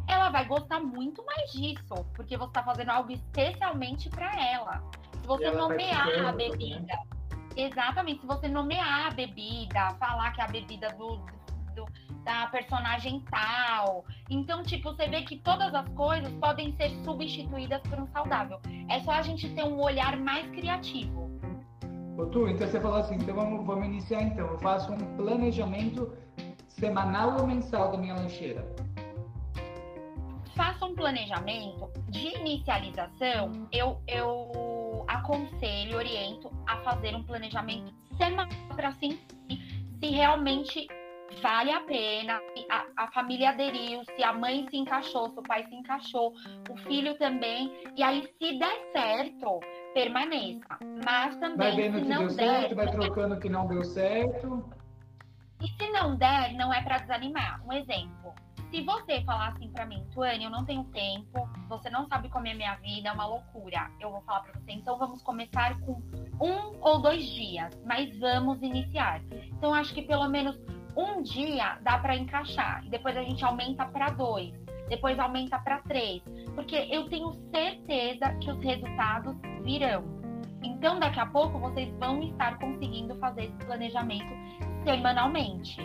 ela vai gostar muito mais disso, porque você está fazendo algo especialmente para ela. Se você nomear a bebida, exatamente, se você nomear a bebida, falar que é a bebida do, do, da personagem tal. Então, tipo, você vê que todas as coisas podem ser substituídas por um saudável. É só a gente ter um olhar mais criativo. Ô, tu, então você falou assim, então vamos, vamos iniciar então. Eu faço um planejamento semanal ou mensal da minha lancheira? Faça um planejamento de inicialização. Eu, eu aconselho, oriento a fazer um planejamento semanal para sentir se realmente vale a pena, a, a, família aderiu, se a mãe se encaixou, se o pai se encaixou, o filho também. E aí, se der certo, permaneça. Mas também, vai vendo se que não deu der, certo, vai trocando que não deu certo. E se não der, não é para desanimar. Um exemplo. Se você falar assim para mim, Tuane, eu não tenho tempo, você não sabe como é minha vida, é uma loucura. Eu vou falar para você, então vamos começar com um ou dois dias, mas vamos iniciar. Então acho que pelo menos um dia dá para encaixar e depois a gente aumenta para dois, depois aumenta para três, porque eu tenho certeza que os resultados virão. Então daqui a pouco vocês vão estar conseguindo fazer esse planejamento semanalmente.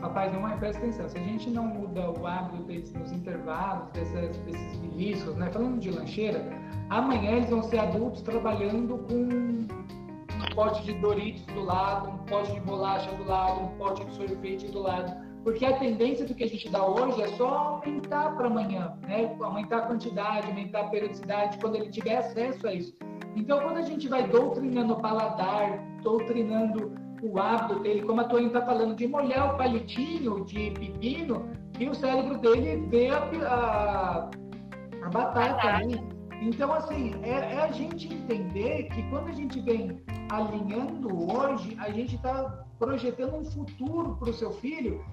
Rapaz, não é, presta atenção. Se a gente não muda o hábito deles nos intervalos, desses, beliscos, né? Falando de lancheira, amanhã eles vão ser adultos trabalhando com um pote de Doritos do lado, um pote de bolacha do lado, um pote de sorvete do lado. Porque a tendência do que a gente dá hoje é só aumentar para amanhã, né? Aumentar a quantidade, aumentar a periodicidade, quando ele tiver acesso a isso. Então, quando a gente vai doutrinando o paladar, doutrinando o hábito dele, como a Tony está falando, de molhar o palitinho de pepino, e o cérebro dele vê a, a, a batata ali. Então, assim, é, é, a gente entender que quando a gente vem alinhando hoje, a gente está projetando um futuro para o seu filho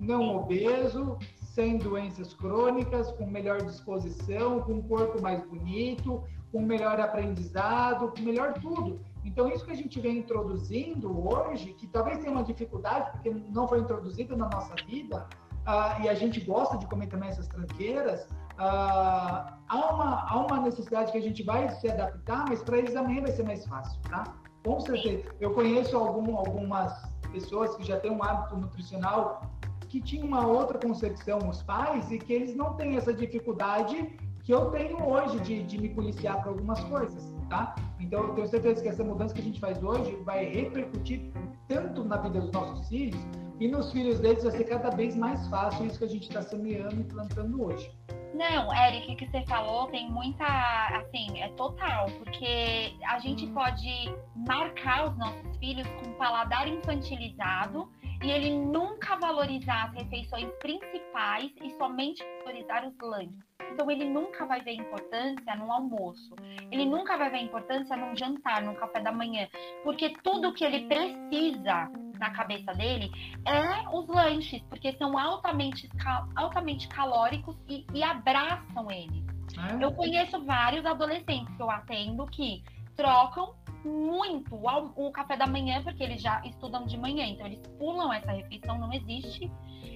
não obeso, sem doenças crônicas, com melhor disposição, com um corpo mais bonito, com melhor aprendizado, com melhor tudo. Então, isso que a gente vem introduzindo hoje, que talvez tenha uma dificuldade, porque não foi introduzido na nossa vida, uh, e a gente gosta de comer também essas tranqueiras, uh, há, uma, há uma necessidade que a gente vai se adaptar, mas para eles também vai ser mais fácil, tá? Com certeza. Eu conheço algum, algumas pessoas que já têm um hábito nutricional que tinham uma outra concepção, os pais, e que eles não têm essa dificuldade que eu tenho hoje de, de me policiar para algumas coisas, tá? Então, eu tenho certeza que essa mudança que a gente faz hoje vai repercutir tanto na vida dos nossos filhos e nos filhos deles vai ser cada vez mais fácil isso que a gente está semeando e plantando hoje. Não, Eric, o que você falou tem muita, assim, é total, porque a gente pode marcar os nossos filhos com paladar infantilizado e ele nunca valorizar as refeições principais e somente valorizar os lanches. Então ele nunca vai ver importância no almoço, ele nunca vai ver importância num jantar, no café da manhã, porque tudo que ele precisa na cabeça dele é os lanches, porque são altamente, altamente calóricos e, e abraçam ele. É. Eu conheço vários adolescentes que eu atendo que trocam muito o café da manhã, porque eles já estudam de manhã, então eles pulam essa refeição, não existe.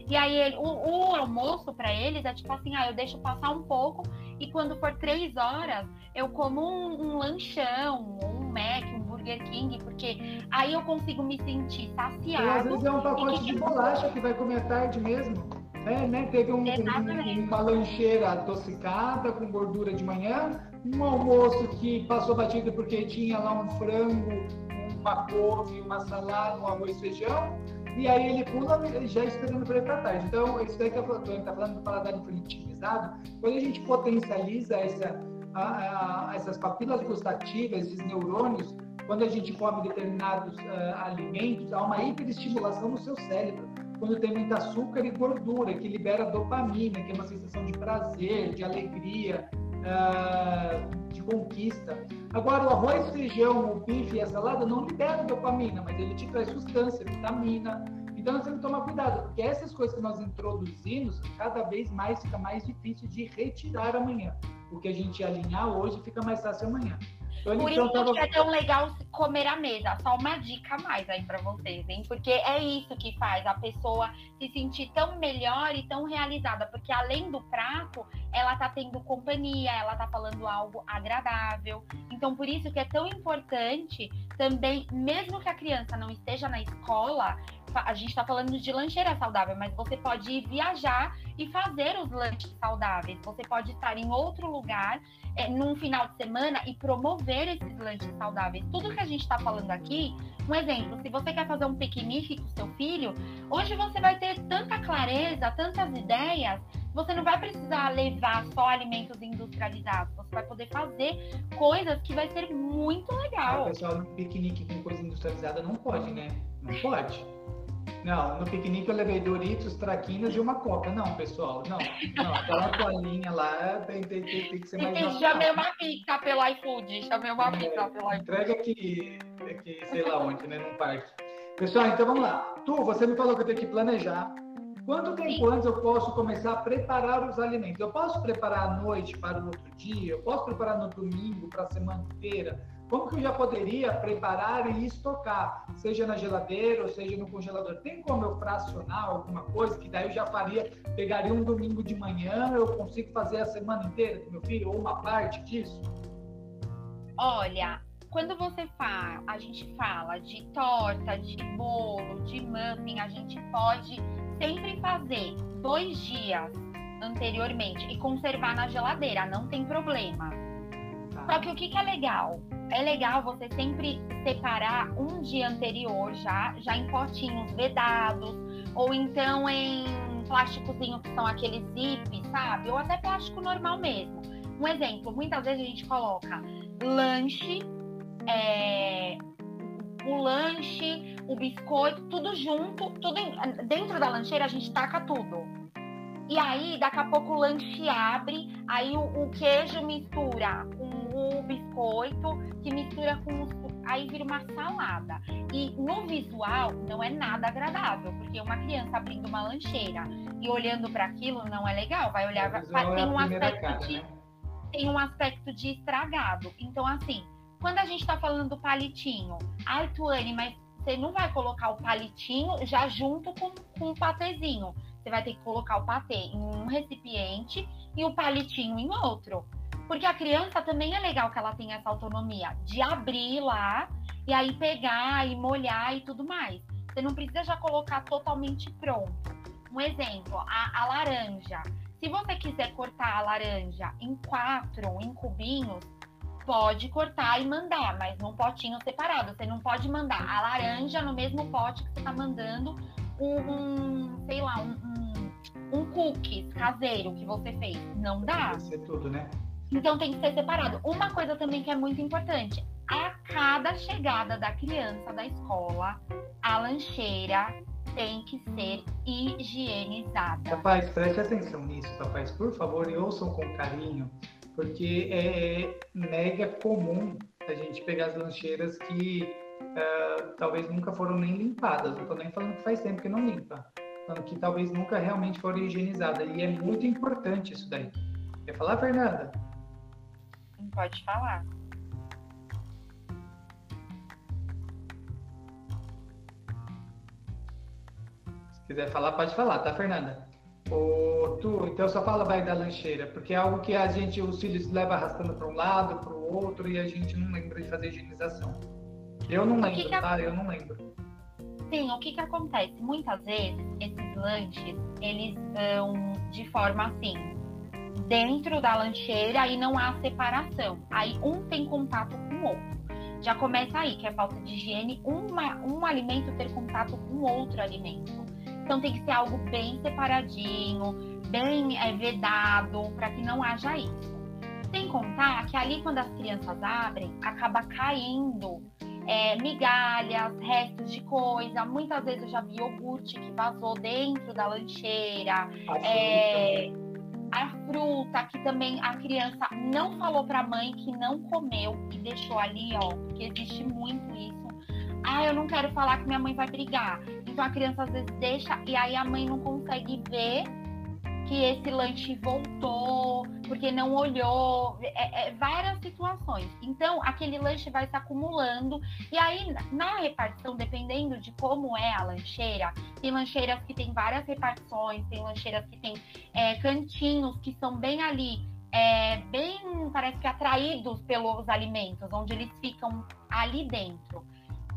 E aí ele, o, o, almoço para eles é tipo assim, ah, eu deixo passar um pouco e quando for três horas eu como um, um lanchão, um Mac, um Burger King, porque aí eu consigo me sentir saciado. E às vezes é um pacote de bolacha que vai comer tarde mesmo. É, né? Teve um, um, uma lancheira adocicada com gordura de manhã, um almoço que passou batido porque tinha lá um frango, uma couve, uma salada, um arroz e feijão, e aí ele pula já esperando para ir para tarde. Então, isso daí que eu estou tá falando do paladar infantilizado, quando a gente potencializa essa, a, a, essas papilas gustativas, esses neurônios, quando a gente come determinados uh, alimentos, há uma hiperestimulação no seu cérebro. Quando tem muito açúcar e gordura, que libera dopamina, que é uma sensação de prazer, de alegria, uh, de conquista. Agora, o arroz, feijão, o bife e a salada não liberam dopamina, mas ele te traz substância, vitamina. Então, nós temos que tomar cuidado, porque essas coisas que nós introduzimos, cada vez mais fica mais difícil de retirar amanhã. O que a gente alinhar hoje fica mais fácil amanhã. Por então, isso tava... que é tão legal comer à mesa. Só uma dica a mais aí para vocês, hein? Porque é isso que faz a pessoa se sentir tão melhor e tão realizada. Porque além do prato, ela tá tendo companhia, ela tá falando algo agradável. Então, por isso que é tão importante também, mesmo que a criança não esteja na escola, a gente está falando de lancheira saudável, mas você pode ir viajar e fazer os lanches saudáveis. Você pode estar em outro lugar, é, num final de semana, e promover esses lanches saudáveis. Tudo que a gente está falando aqui, um exemplo, se você quer fazer um piquenique com seu filho, hoje você vai ter tanta clareza, tantas ideias, você não vai precisar levar só alimentos industrializados. Você vai poder fazer coisas que vai ser muito legal. Ah, pessoal, piquenique com coisa industrializada não pode, né? Não pode. Não, no piquenique eu levei Doritos, traquinas e uma coca. Não, pessoal, não. Não, aquela toalhinha lá tem, tem, tem, tem que ser mais. E chamei uma pizza pelo iFood. Chamei uma é, pizza pelo iFood. Entrega aqui, aqui, sei lá onde, né? No parque. Pessoal, então vamos lá. Tu, você me falou que eu tenho que planejar. Quanto tempo antes eu posso começar a preparar os alimentos? Eu posso preparar à noite para o outro dia? Eu posso preparar no domingo para a semana inteira? Como que eu já poderia preparar e estocar, seja na geladeira ou seja no congelador? Tem como eu fracionar alguma coisa que daí eu já faria, pegaria um domingo de manhã, eu consigo fazer a semana inteira com meu filho ou uma parte disso? Olha, quando você fala, a gente fala de torta, de bolo, de muffin, a gente pode sempre fazer dois dias anteriormente e conservar na geladeira, não tem problema. Tá. Só que o que, que é legal? É legal você sempre separar um dia anterior já, já em potinhos vedados, ou então em plásticozinho que são aqueles zip, sabe? Ou até plástico normal mesmo. Um exemplo, muitas vezes a gente coloca lanche, é, o lanche, o biscoito, tudo junto, tudo em, dentro da lancheira a gente taca tudo. E aí, daqui a pouco o lanche abre, aí o, o queijo mistura com o biscoito, que mistura com os, aí vira uma salada. E no visual não é nada agradável, porque uma criança abrindo uma lancheira e olhando para aquilo não é legal, vai olhar, tem é um aspecto cara, de né? tem um aspecto de estragado. Então assim, quando a gente está falando do palitinho, ai, Tuane, mas você não vai colocar o palitinho já junto com, com o patezinho. Você vai ter que colocar o patê em um recipiente e o palitinho em outro. Porque a criança também é legal que ela tenha essa autonomia de abrir lá e aí pegar e molhar e tudo mais. Você não precisa já colocar totalmente pronto. Um exemplo, a, a laranja. Se você quiser cortar a laranja em quatro, em cubinhos, pode cortar e mandar, mas num potinho separado. Você não pode mandar a laranja no mesmo pote que você está mandando um, um, sei lá, um, um, um caseiro que você fez. Não dá. Que ser tudo, né? Então tem que ser separado. Uma coisa também que é muito importante: a cada chegada da criança da escola, a lancheira tem que ser higienizada. Rapaz, preste atenção nisso, rapaz, por favor, e ouçam com carinho porque é mega comum a gente pegar as lancheiras que uh, talvez nunca foram nem limpadas. Não estou nem falando que faz tempo que não limpa, falando que talvez nunca realmente foram higienizadas. E é muito importante isso daí. Quer falar, Fernanda? Pode falar. Se quiser falar, pode falar, tá, Fernanda? Ô, tu, então só fala vai da lancheira, porque é algo que a gente, os filhos leva arrastando para um lado, para o outro, e a gente não lembra de fazer higienização. Eu não lembro, que que tá? Eu não lembro. Sim, o que que acontece? Muitas vezes, esses lanches, eles vão de forma assim, dentro da lancheira e não há separação. Aí um tem contato com o outro. Já começa aí, que é falta de higiene, uma, um alimento ter contato com outro alimento. Então tem que ser algo bem separadinho, bem é, vedado, para que não haja isso. Sem contar que ali quando as crianças abrem, acaba caindo é, migalhas, restos de coisa. Muitas vezes eu já vi iogurte que vazou dentro da lancheira. É, a fruta que também a criança não falou para a mãe que não comeu e deixou ali, ó, porque existe muito isso. Ah, eu não quero falar que minha mãe vai brigar. Então a criança às vezes deixa e aí a mãe não consegue ver que esse lanche voltou, porque não olhou, é, é, várias situações. Então, aquele lanche vai se acumulando, e aí na repartição, dependendo de como é a lancheira, tem lancheiras que tem várias repartições, tem lancheiras que tem é, cantinhos que são bem ali, é, bem, parece que atraídos pelos alimentos, onde eles ficam ali dentro.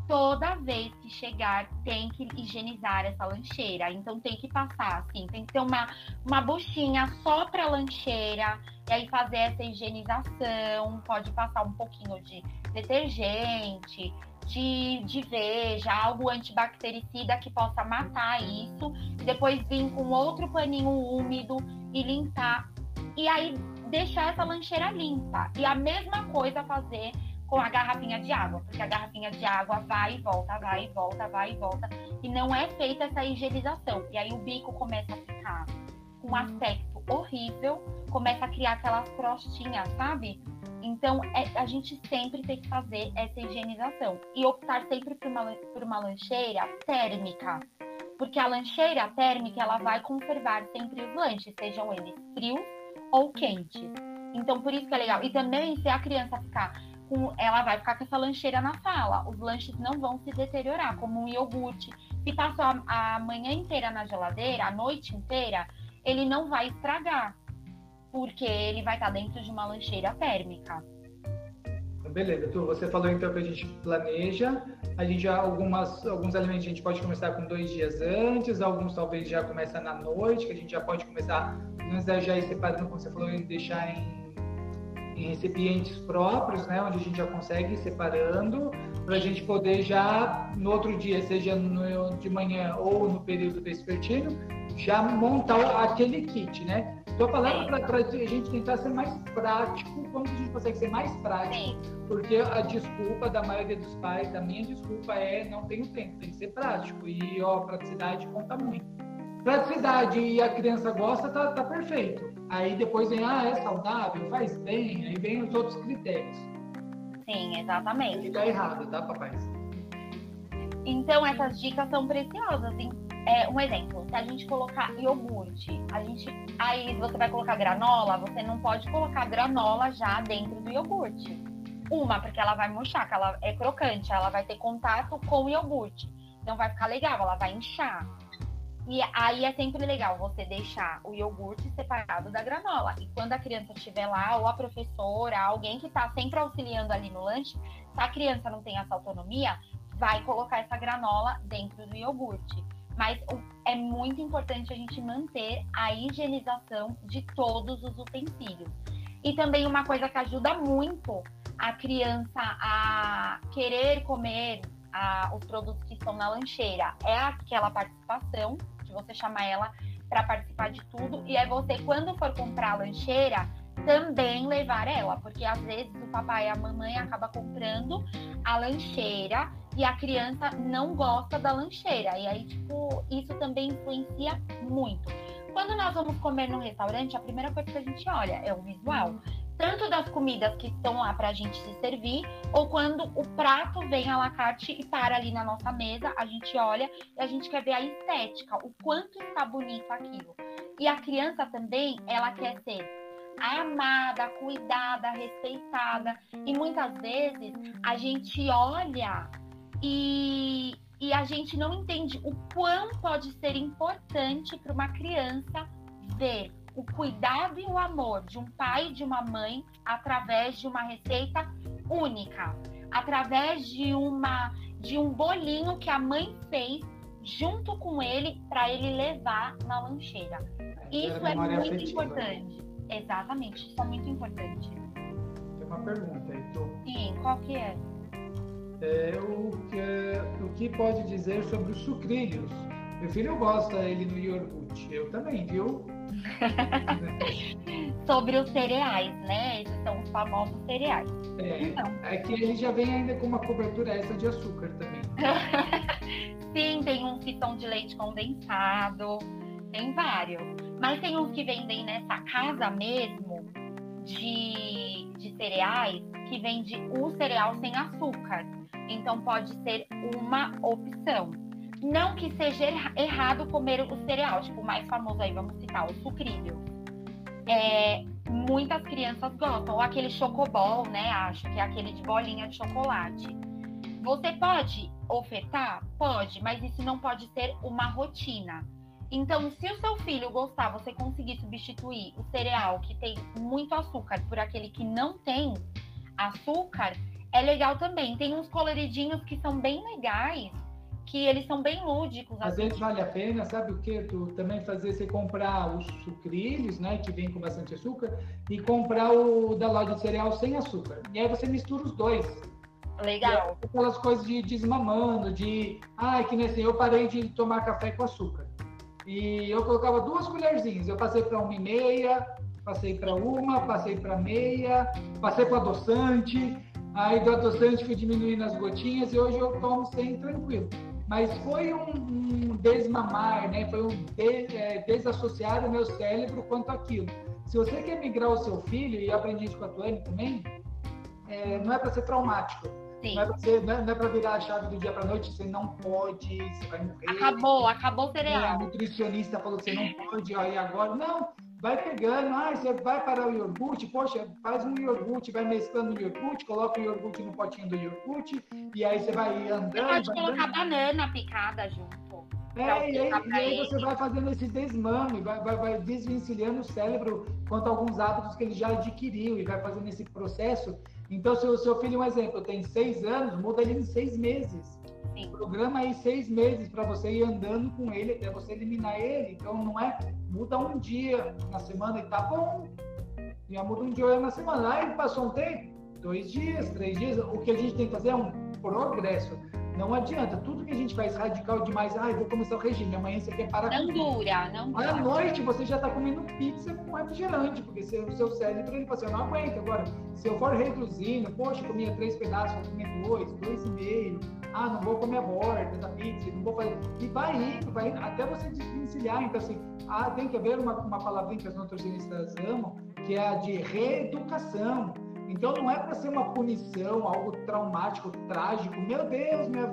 Toda vez que chegar, tem que higienizar essa lancheira. Então tem que passar, assim, tem que ter uma, uma buchinha só para lancheira, e aí fazer essa higienização, pode passar um pouquinho de detergente, de, de veja, algo antibactericida que possa matar isso, e depois vir com outro paninho úmido e limpar. E aí deixar essa lancheira limpa. E a mesma coisa fazer com a garrafinha de água, porque a garrafinha de água vai e volta, vai e volta, vai e volta, e não é feita essa higienização. E aí o bico começa a ficar com um aspecto horrível, começa a criar aquelas crostinhas, sabe? Então, é, a gente sempre tem que fazer essa higienização e optar sempre por uma, por uma lancheira térmica, porque a lancheira térmica ela vai conservar sempre os lanches, sejam eles frios ou quentes. Então, por isso que é legal. E também, se a criança ficar com, ela vai ficar com essa lancheira na sala. Os lanches não vão se deteriorar, como um iogurte. Se passou a, a manhã inteira na geladeira, a noite inteira, ele não vai estragar, porque ele vai estar dentro de uma lancheira térmica. Beleza, tu, você falou então que a gente planeja, a gente já algumas alguns alimentos a gente pode começar com dois dias antes, alguns talvez já começa na noite, que a gente já pode começar, não já ir separando, como você falou, deixar em em recipientes próprios, né, onde a gente já consegue ir separando, para a gente poder já no outro dia, seja no, de manhã ou no período vespertino, já montar aquele kit, né? Estou falando para a gente tentar ser mais prático, como a gente consegue ser mais prático, porque a desculpa da maioria dos pais, da minha desculpa é não tenho tempo, tem que ser prático. E ó, praticidade conta muito. Praticidade e a criança gosta, tá, tá perfeito. Aí depois vem, ah, é saudável, faz bem, aí vem os outros critérios. Sim, exatamente. Fica errado, tá, papai? Então, essas dicas são preciosas. É, um exemplo, se a gente colocar iogurte, a gente, aí você vai colocar granola, você não pode colocar granola já dentro do iogurte. Uma, porque ela vai murchar, que ela é crocante, ela vai ter contato com o iogurte. Então vai ficar legal, ela vai inchar. E aí é sempre legal você deixar o iogurte separado da granola. E quando a criança estiver lá, ou a professora, alguém que está sempre auxiliando ali no lanche, se a criança não tem essa autonomia, vai colocar essa granola dentro do iogurte. Mas é muito importante a gente manter a higienização de todos os utensílios. E também uma coisa que ajuda muito a criança a querer comer a, os produtos que estão na lancheira é aquela participação, de você chamar ela para participar de tudo, e é você, quando for comprar a lancheira, também levar ela, porque às vezes o papai e a mamãe acaba comprando a lancheira e a criança não gosta da lancheira. E aí, tipo, isso também influencia muito. Quando nós vamos comer num restaurante, a primeira coisa que a gente olha é o visual tanto das comidas que estão lá para a gente se servir, ou quando o prato vem à la carte e para ali na nossa mesa, a gente olha e a gente quer ver a estética, o quanto está bonito aquilo. E a criança também, ela quer ser amada, cuidada, respeitada. E muitas vezes a gente olha e, e a gente não entende o quão pode ser importante para uma criança ver o cuidado e o amor de um pai e de uma mãe através de uma receita única, através de uma de um bolinho que a mãe fez junto com ele para ele levar na lancheira. Isso é muito afetiva. importante. Exatamente, isso é muito importante. Tem uma pergunta, Heitor. Sim, qual que é? é o, que, o que pode dizer sobre os sucrilhos? Meu filho gosta ele no iogurte, eu também, viu? Sobre os cereais, né? Esses são os famosos cereais. É, então. é que ele já vem ainda com uma cobertura extra de açúcar também. Sim, tem uns que são de leite condensado, tem vários. Mas tem uns que vendem nessa casa mesmo de, de cereais que vende o cereal sem açúcar. Então pode ser uma opção. Não que seja errado comer o cereal, tipo, o mais famoso aí, vamos citar, o sucrilho. É, muitas crianças gostam, ou aquele chocobol, né? Acho que é aquele de bolinha de chocolate. Você pode ofertar? Pode, mas isso não pode ser uma rotina. Então, se o seu filho gostar, você conseguir substituir o cereal que tem muito açúcar por aquele que não tem açúcar, é legal também. Tem uns coloridinhos que são bem legais, que eles são bem lúdicos. Às assim. vezes vale a pena, sabe o que? Tu também fazer você comprar os sucrilhos, né? Que vem com bastante açúcar, e comprar o da loja de cereal sem açúcar. E aí você mistura os dois. Legal. Aquelas coisas de desmamando, de. Ai, que nem assim, eu parei de tomar café com açúcar. E eu colocava duas colherzinhas. Eu passei para uma e meia, passei para uma, passei para meia, passei para adoçante. Aí do adoçante fui diminuindo as gotinhas e hoje eu tomo sem tranquilo. Mas foi um, um desmamar, né? Foi um de, é, desassociar o meu cérebro quanto aquilo. Se você quer migrar o seu filho, e eu aprendi isso com a Tuane também, é, não é para ser traumático. Sim. Não é para ser, não é, não é virar a chave do dia para noite, você não pode, você vai morrer. Acabou, acabou o cereal. a nutricionista falou que você não pode, aí agora. Não, vai pegando, ah, você vai parar o iogurte, poxa, faz um iogurte, vai mesclando o iogurte, coloca o iogurte no potinho do iogurte, e aí você vai andando. Você pode colocar andando. banana picada junto. É, e aí, e aí você vai fazendo esse desmame, vai, vai, vai desvencilhando o cérebro quanto a alguns hábitos que ele já adquiriu e vai fazendo esse processo. Então, se o seu filho, um exemplo, tem seis anos, muda ele em seis meses. Sim. Programa aí seis meses para você ir andando com ele até você eliminar ele. Então, não é muda um dia na semana e tá bom. Já muda um dia na semana. Aí passou um tempo, dois dias, três dias. O que a gente tem que fazer é um progresso. Não adianta. Tudo que a gente faz radical demais, ah, eu vou começar o regime, amanhã você quer parar Não dura, não Aí à dura. noite você já está comendo pizza com refrigerante, porque seu- o seu cérebro ele fala assim, eu não aguento. Agora, se eu for reduzindo, poxa, comia três pedaços, vou comer dois, dois e meio. Ah, não vou comer a borda da pizza, não vou fazer. E vai indo, vai indo, até você desvencilhar. Então, assim, ah, tem que haver uma, uma palavrinha que as nutricionistas amam, que é a de reeducação. Então, não é para ser uma punição, algo traumático, trágico. Meu Deus, minha,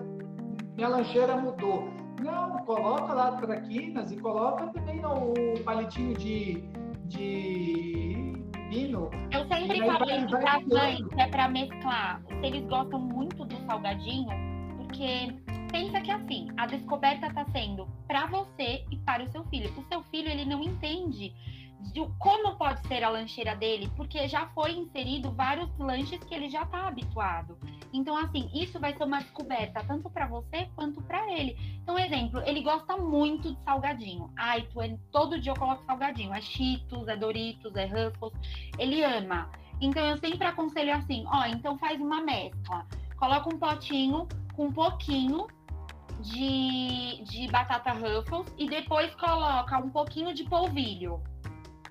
minha lancheira mudou. Não, coloca lá traquinas e coloca também o palitinho de, de vinho. Eu sempre vai pras mudando. mães, que é pra mesclar. Se eles gostam muito do salgadinho, porque pensa que assim, a descoberta tá sendo pra você e para o seu filho. O seu filho, ele não entende de como pode ser a lancheira dele, porque já foi inserido vários lanches que ele já tá habituado. Então, assim, isso vai ser uma descoberta tanto pra você quanto pra ele. Então, exemplo, ele gosta muito de salgadinho. Ai, tu, todo dia eu coloco salgadinho. É Cheetos, é Doritos, é Ruffles. Ele ama. Então, eu sempre aconselho assim, ó, então faz uma mescla. Coloca um potinho com um pouquinho de, de batata Ruffles e depois coloca um pouquinho de polvilho.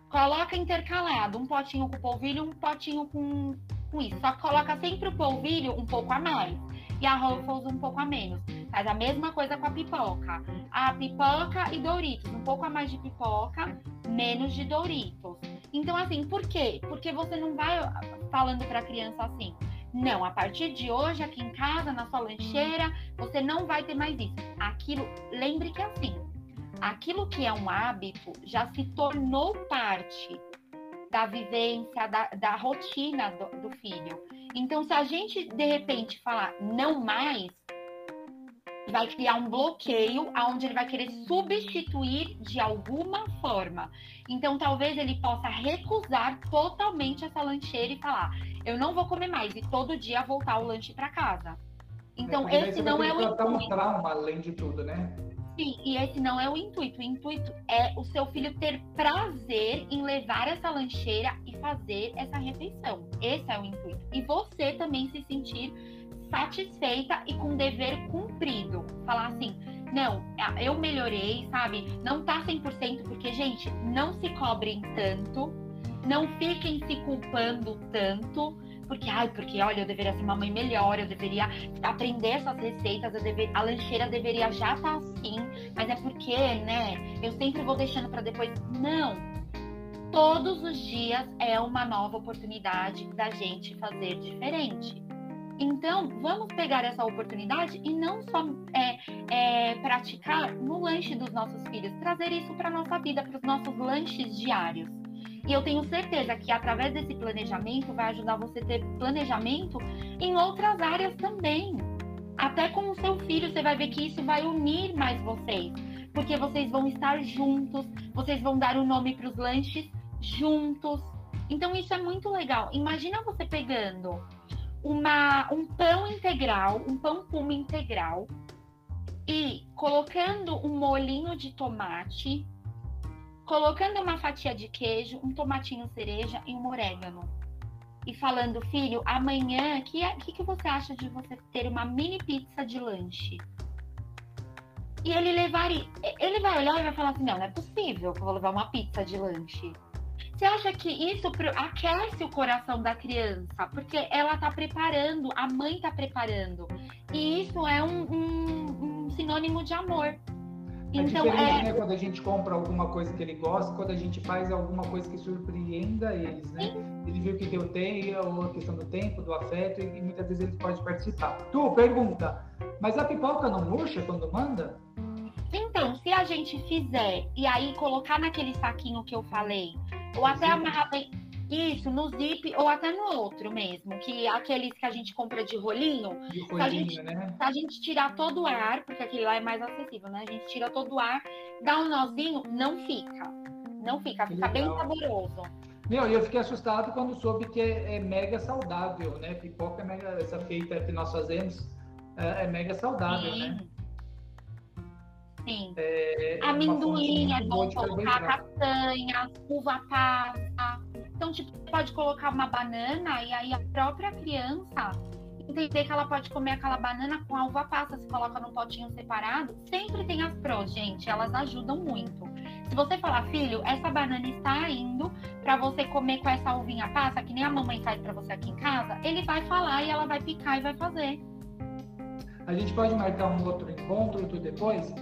Coloca intercalado, um potinho com polvilho um potinho com, com isso. Só que coloca sempre o polvilho um pouco a mais e a Ruffles um pouco a menos. Faz a mesma coisa com a pipoca. A pipoca e Doritos, um pouco a mais de pipoca, menos de Doritos. Então, assim, por quê? Porque você não vai falando para a criança assim. Não, a partir de hoje, aqui em casa, na sua lancheira, você não vai ter mais isso. Aquilo, lembre que é assim, aquilo que é um hábito já se tornou parte da vivência, da, da rotina do, do filho. Então, se a gente de repente falar não mais, vai criar um bloqueio aonde ele vai querer substituir de alguma forma. Então, talvez ele possa recusar totalmente essa lancheira e falar: eu não vou comer mais e todo dia voltar o lanche para casa. Então, daí esse não é o tratar um intuito. trauma, além de tudo, né? Sim, e esse não é o intuito. O intuito é o seu filho ter prazer em levar essa lancheira e fazer essa refeição. Esse é o intuito. E você também se sentir satisfeita e com dever cumprido. Falar assim, não, eu melhorei, sabe? Não tá 100%, porque, gente, não se cobrem tanto, não fiquem se culpando tanto, porque, ai, porque, olha, eu deveria ser uma mãe melhor, eu deveria aprender essas receitas, eu a lancheira deveria já estar assim, mas é porque, né, eu sempre vou deixando para depois. Não! Todos os dias é uma nova oportunidade da gente fazer diferente. Então, vamos pegar essa oportunidade e não só é, é, praticar no lanche dos nossos filhos, trazer isso para nossa vida, para os nossos lanches diários. E eu tenho certeza que através desse planejamento vai ajudar você a ter planejamento em outras áreas também. Até com o seu filho, você vai ver que isso vai unir mais vocês. Porque vocês vão estar juntos, vocês vão dar o nome para os lanches juntos. Então isso é muito legal. Imagina você pegando uma, um pão integral, um pão puma integral, e colocando um molinho de tomate, colocando uma fatia de queijo, um tomatinho cereja e um orégano. E falando, filho, amanhã, o que, que, que você acha de você ter uma mini pizza de lanche? E ele levaria. Ele vai olhar e vai falar assim: não, não é possível que eu vou levar uma pizza de lanche. Você acha que isso aquece o coração da criança? Porque ela está preparando, a mãe está preparando. E isso é um, um, um sinônimo de amor. É então, diferente, é... né? Quando a gente compra alguma coisa que ele gosta, quando a gente faz alguma coisa que surpreenda eles, né? Sim. Ele viu que deu tempo, ou a questão do tempo, do afeto, e muitas vezes ele pode participar. Tu, pergunta, mas a pipoca não murcha quando manda? Então, se a gente fizer e aí colocar naquele saquinho que eu falei, ou até amarrar bem. Isso, no zip ou até no outro mesmo, que aqueles que a gente compra de rolinho. De rolinho, se a gente, né? Se a gente tirar todo o ar, porque aquele lá é mais acessível, né? A gente tira todo o ar, dá um nozinho, não fica. Não fica, fica bem saboroso. Meu, eu fiquei assustado quando soube que é, é mega saudável, né? Pipoca é mega, essa feita que nós fazemos é, é mega saudável, Sim. né? Sim. É, Amendoim é bom colocar castanha, uva passa. Então, tipo, você pode colocar uma banana e aí a própria criança entender que ela pode comer aquela banana com a uva passa, se coloca num potinho separado, sempre tem as prós, gente, elas ajudam muito. Se você falar, filho, essa banana está indo para você comer com essa uvinha passa, que nem a mamãe faz para você aqui em casa, ele vai falar e ela vai picar e vai fazer. A gente pode marcar um outro encontro depois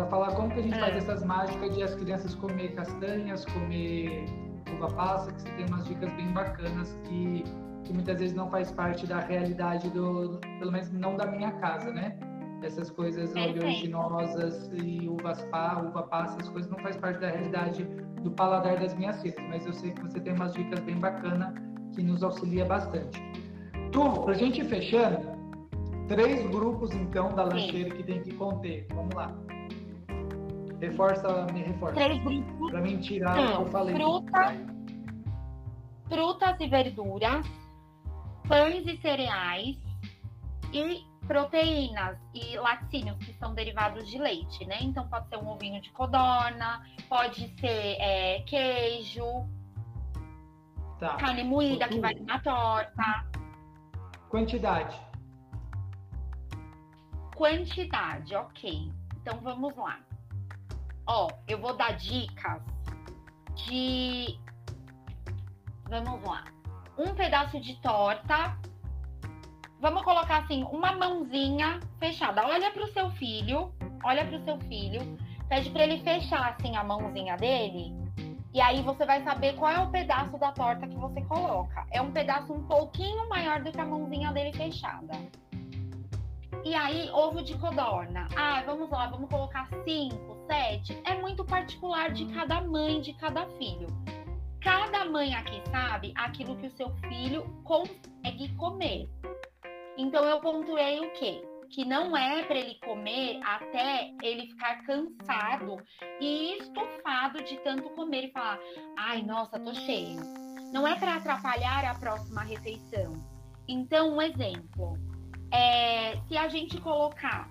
para falar como que a gente é. faz essas mágicas de as crianças comer castanhas, comer uva passa, que você tem umas dicas bem bacanas que, que muitas vezes não faz parte da realidade do, pelo menos não da minha casa, né? Essas coisas oleaginosas e uvas pá, uva passa, essas coisas não faz parte da realidade do paladar das minhas filhas, mas eu sei que você tem umas dicas bem bacanas que nos auxilia bastante. Tu, pra gente ir fechando, três grupos então da lancheira que tem que conter. Vamos lá. Reforça, me reforça. Três grupos. Para mim tirar o que eu falei. Fruta, frutas e verduras, pães e cereais e proteínas e laticínios, que são derivados de leite, né? Então pode ser um ovinho de codorna, pode ser é, queijo, tá. carne moída que vai na torta. Quantidade. Quantidade, ok. Então vamos lá. Ó, eu vou dar dicas de. Vamos lá. Um pedaço de torta. Vamos colocar assim, uma mãozinha fechada. Olha para o seu filho. Olha para o seu filho. Pede para ele fechar assim a mãozinha dele. E aí você vai saber qual é o pedaço da torta que você coloca. É um pedaço um pouquinho maior do que a mãozinha dele fechada. E aí, ovo de codorna. Ah, vamos lá, vamos colocar cinco, sete. É muito particular de cada mãe, de cada filho. Cada mãe aqui sabe aquilo que o seu filho consegue comer. Então eu pontuei o quê? Que não é para ele comer até ele ficar cansado e estufado de tanto comer e falar: "Ai, nossa, tô cheio". Não é para atrapalhar a próxima refeição. Então, um exemplo é, se a gente colocar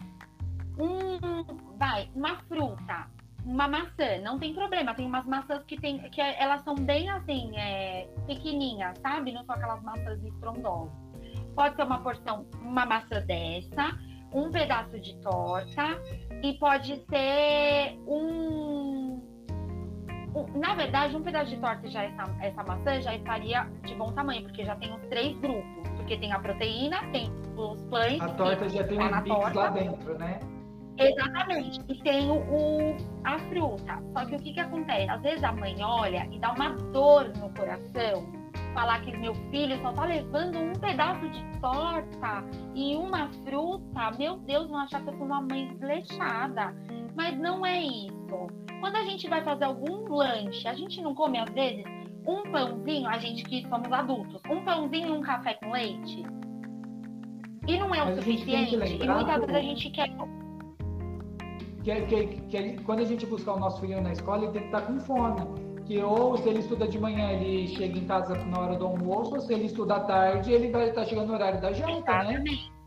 um, vai, uma fruta, uma maçã, não tem problema. Tem umas maçãs que tem, que elas são bem assim, é, pequenininhas, sabe? Não são aquelas maçãs estrondosas. Pode ser uma porção, uma maçã dessa, um pedaço de torta e pode ser um, um na verdade, um pedaço de torta já essa, essa maçã já estaria de bom tamanho, porque já tem os três grupos porque tem a proteína, tem os pães. A torta já tem os bits lá dentro, né? Exatamente. E tem o, o, a fruta. Só que o que, que acontece? Às vezes a mãe olha e dá uma dor no coração. Falar que meu filho só tá levando um pedaço de torta e uma fruta. Meu Deus, vão achar que eu sou uma mãe desleixada. Mas não é isso. Quando a gente vai fazer algum lanche, a gente não come às vezes um pãozinho, a gente que somos adultos, um pãozinho e um café com leite. E não é o Mas suficiente. E muitas vezes a gente quer. Que, que, que, quando a gente buscar o nosso filho na escola, ele tem que estar com fome. Porque ou se ele estuda de manhã, ele chega em casa na hora do almoço, ou se ele estuda à tarde, ele vai estar tá chegando no horário da janta, né? Exatamente. né?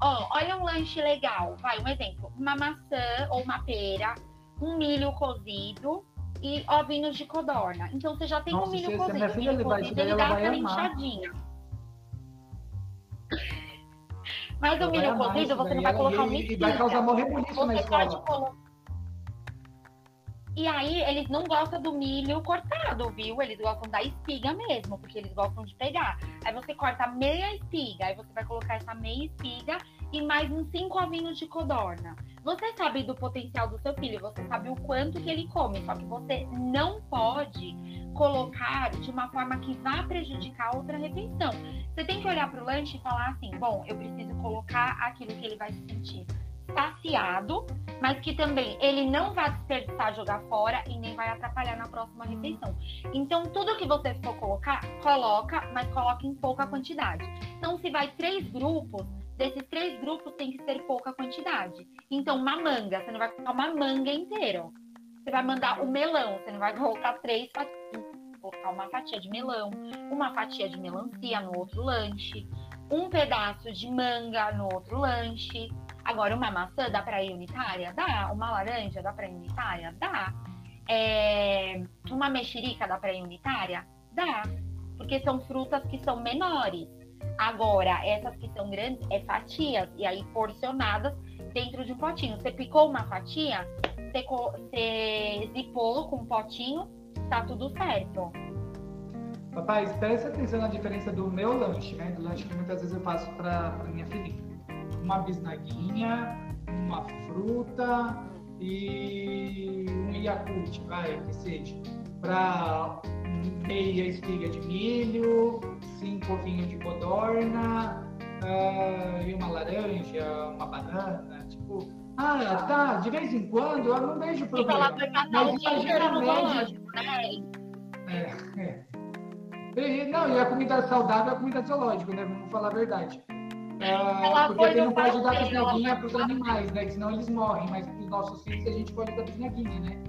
Ó, olha um lanche legal. Vai, um exemplo. Uma maçã ou uma pera, um milho cozido e ovinhos de codorna. Então você já tem Nossa, um milho cozido. Minha filha, milho cozido, ele dá aquela inchadinha. Mas o milho cozido, você não vai colocar uma E vai causar morrer bonito na escola. E aí, eles não gostam do milho cortado, viu? Eles gostam da espiga mesmo, porque eles gostam de pegar. Aí você corta meia espiga, aí você vai colocar essa meia espiga e mais uns cinco ovinhos de codorna. Você sabe do potencial do seu filho, você sabe o quanto que ele come, só que você não pode colocar de uma forma que vá prejudicar outra refeição. Você tem que olhar para o lanche e falar assim: bom, eu preciso colocar aquilo que ele vai se sentir saciado, mas que também ele não vai desperdiçar, jogar fora e nem vai atrapalhar na próxima refeição. Então, tudo que você for colocar, coloca, mas coloca em pouca quantidade. Então, se vai três grupos, desses três grupos tem que ser pouca quantidade. Então, uma manga, você não vai colocar uma manga inteira. Você vai mandar o melão, você não vai colocar três fatias, colocar uma fatia de melão, uma fatia de melancia no outro lanche, um pedaço de manga no outro lanche Agora, uma maçã dá para ir unitária? Dá. Uma laranja dá para ir unitária? Dá. É... Uma mexerica dá para ir unitária? Dá. Porque são frutas que são menores. Agora, essas que são grandes, é fatias. E aí, porcionadas dentro de um potinho. Você picou uma fatia, você, você zipou com um potinho, tá tudo certo. Papai, presta atenção na diferença do meu lanche, né? Do lanche que muitas vezes eu faço para minha filhinha uma bisnaguinha, uma fruta e um Yakult, vai, que seja, para meia espiga de milho, cinco ovinhos de codorna uh, e uma laranja, uma banana, tipo, ah, tá, de vez em quando, eu não vejo problema. Mas imagina a média. Né? É, é. Não, e a comida saudável é a comida zoológica, né? Vamos falar a verdade. Ah, porque você não pode dar bisnaguinha para os animais, né? Senão eles morrem, mas para os nossos filhos a gente pode dar bisnaguinha, né?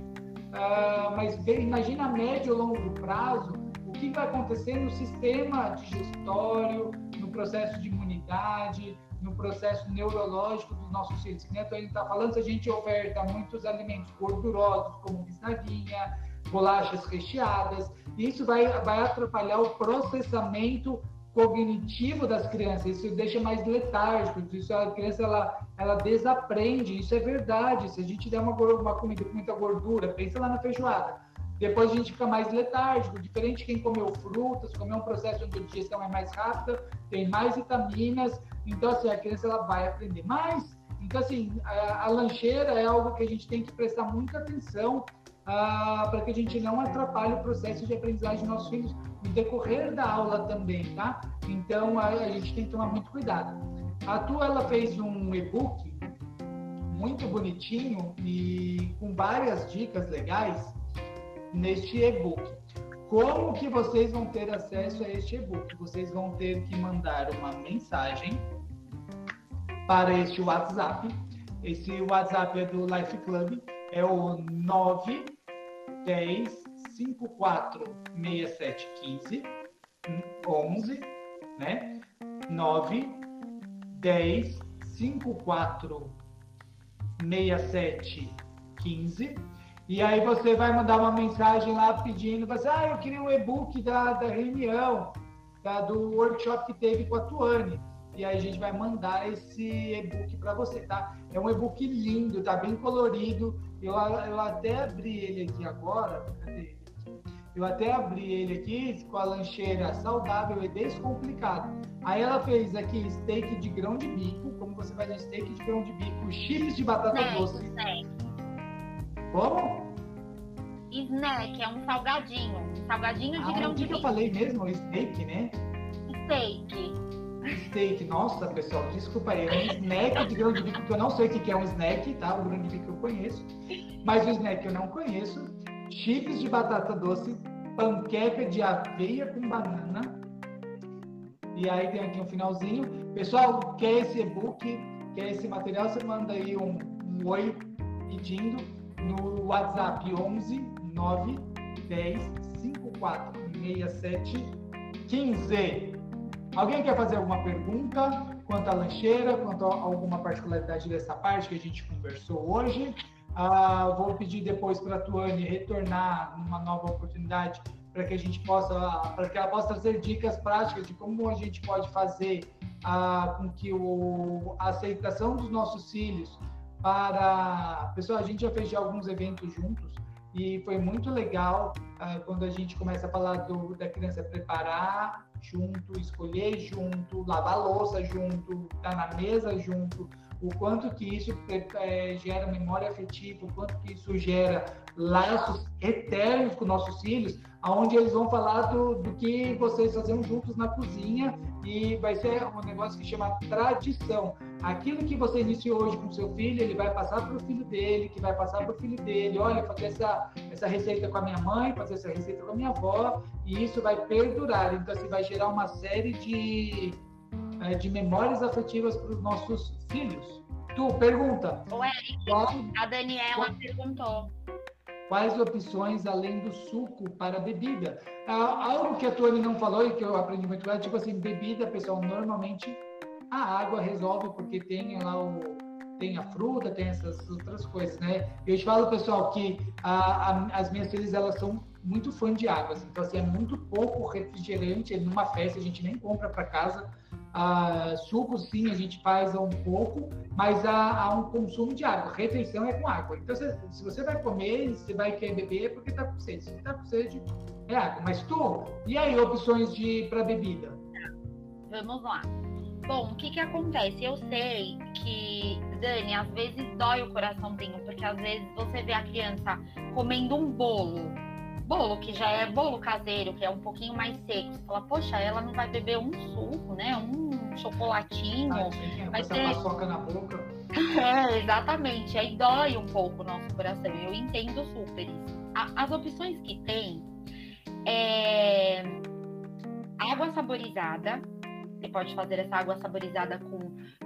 Ah, mas imagina a médio e longo prazo o que vai acontecer no sistema digestório, no processo de imunidade, no processo neurológico dos nossos. Que nem a Tony está falando, se a gente oferta muitos alimentos gordurosos, como bisnaguinha, bolachas recheadas, isso vai, vai atrapalhar o processamento cognitivo das crianças, isso deixa mais letárgico, isso a criança ela, ela desaprende, isso é verdade. Se a gente der uma, uma comida com muita gordura, pensa lá na feijoada, depois a gente fica mais letárgico, diferente quem comeu frutas, comeu um processo onde a digestão é mais rápida, tem mais vitaminas, então assim, a criança ela vai aprender mais. Então assim, a, a lancheira é algo que a gente tem que prestar muita atenção ah, para que a gente não atrapalhe o processo de aprendizagem dos nossos filhos no decorrer da aula também, tá? Então a, a gente tem que tomar muito cuidado. A tua ela fez um e-book muito bonitinho e com várias dicas legais neste e-book. Como que vocês vão ter acesso a este e-book? Vocês vão ter que mandar uma mensagem para este WhatsApp. Esse WhatsApp é do Life Club, é o 9 10 54 67 15 11, né? 9 10 54 67 15. E aí você vai mandar uma mensagem lá pedindo, você, ah, eu queria um e-book da, da reunião, da, do workshop que teve com a Tuane. E aí a gente vai mandar esse e-book para você, tá? É um e-book lindo, tá bem colorido. Eu, eu até abri ele aqui agora. Cadê? Eu até abri ele aqui com a lancheira saudável e descomplicado. Aí ela fez aqui steak de grão de bico, como você faz um steak de grão de bico, chips de batata snack, doce. Snack. Como? Snack, é um salgadinho. Salgadinho de ah, grão de bico. O que eu falei mesmo? Steak, né? Steak. Steak, nossa pessoal, desculpa aí, é um snack de grão de bico que eu não sei o que é um snack, tá? O grão de bico eu conheço, mas o snack eu não conheço chips de batata doce, panqueca de aveia com banana. E aí tem aqui um finalzinho. Pessoal, quer esse e-book, quer esse material, você manda aí um, um oi pedindo no WhatsApp 11 9 10 54 67 15. Alguém quer fazer alguma pergunta quanto à lancheira, quanto a alguma particularidade dessa parte que a gente conversou hoje? Ah, vou pedir depois para a Tuane retornar numa nova oportunidade para que a gente possa, para que ela possa trazer dicas práticas de como a gente pode fazer ah, com que o, a aceitação dos nossos filhos para. Pessoal, a gente já fez alguns eventos juntos e foi muito legal ah, quando a gente começa a falar do, da criança preparar junto, escolher junto, lavar louça junto, estar tá na mesa junto, o quanto que isso é, gera memória afetiva, o quanto que isso gera laços eternos com nossos filhos, aonde eles vão falar do, do que vocês faziam juntos na cozinha e vai ser um negócio que chama tradição. Aquilo que você iniciou hoje com seu filho, ele vai passar para o filho dele, que vai passar para o filho dele. Olha, fazer essa, essa receita com a minha mãe, fazer essa receita com a minha avó, e isso vai perdurar. Então, assim, vai gerar uma série de, é, de memórias afetivas para os nossos filhos. Tu, pergunta. Qual, a Daniela qual, perguntou. Quais opções além do suco para bebida? Ah, algo que a Tony não falou e que eu aprendi muito é tipo assim, bebida, pessoal, normalmente a água resolve porque tem lá o tem a fruta, tem essas outras coisas, né? Eu te falo, pessoal, que a, a, as minhas filhas, elas são muito fã de águas. Então, assim, é muito pouco refrigerante. Numa festa, a gente nem compra para casa. Ah, suco, sim, a gente faz um pouco, mas há, há, um consumo de água. Refeição é com água. Então, se, se você vai comer, você vai querer beber, é porque está com sede. Se está com sede, é água. Mas tu, e aí, opções de para bebida? Vamos lá. Bom, o que que acontece? Eu sei que, Dani, às vezes dói o coraçãozinho, porque às vezes você vê a criança comendo um bolo bolo, que já é bolo caseiro, que é um pouquinho mais seco, você fala, poxa, ela não vai beber um suco, né? Um chocolatinho. Ah, vai ter paçoca na boca. é, exatamente. Aí dói um pouco o nosso coração. Eu entendo super isso. As opções que tem é água saborizada. Você pode fazer essa água saborizada com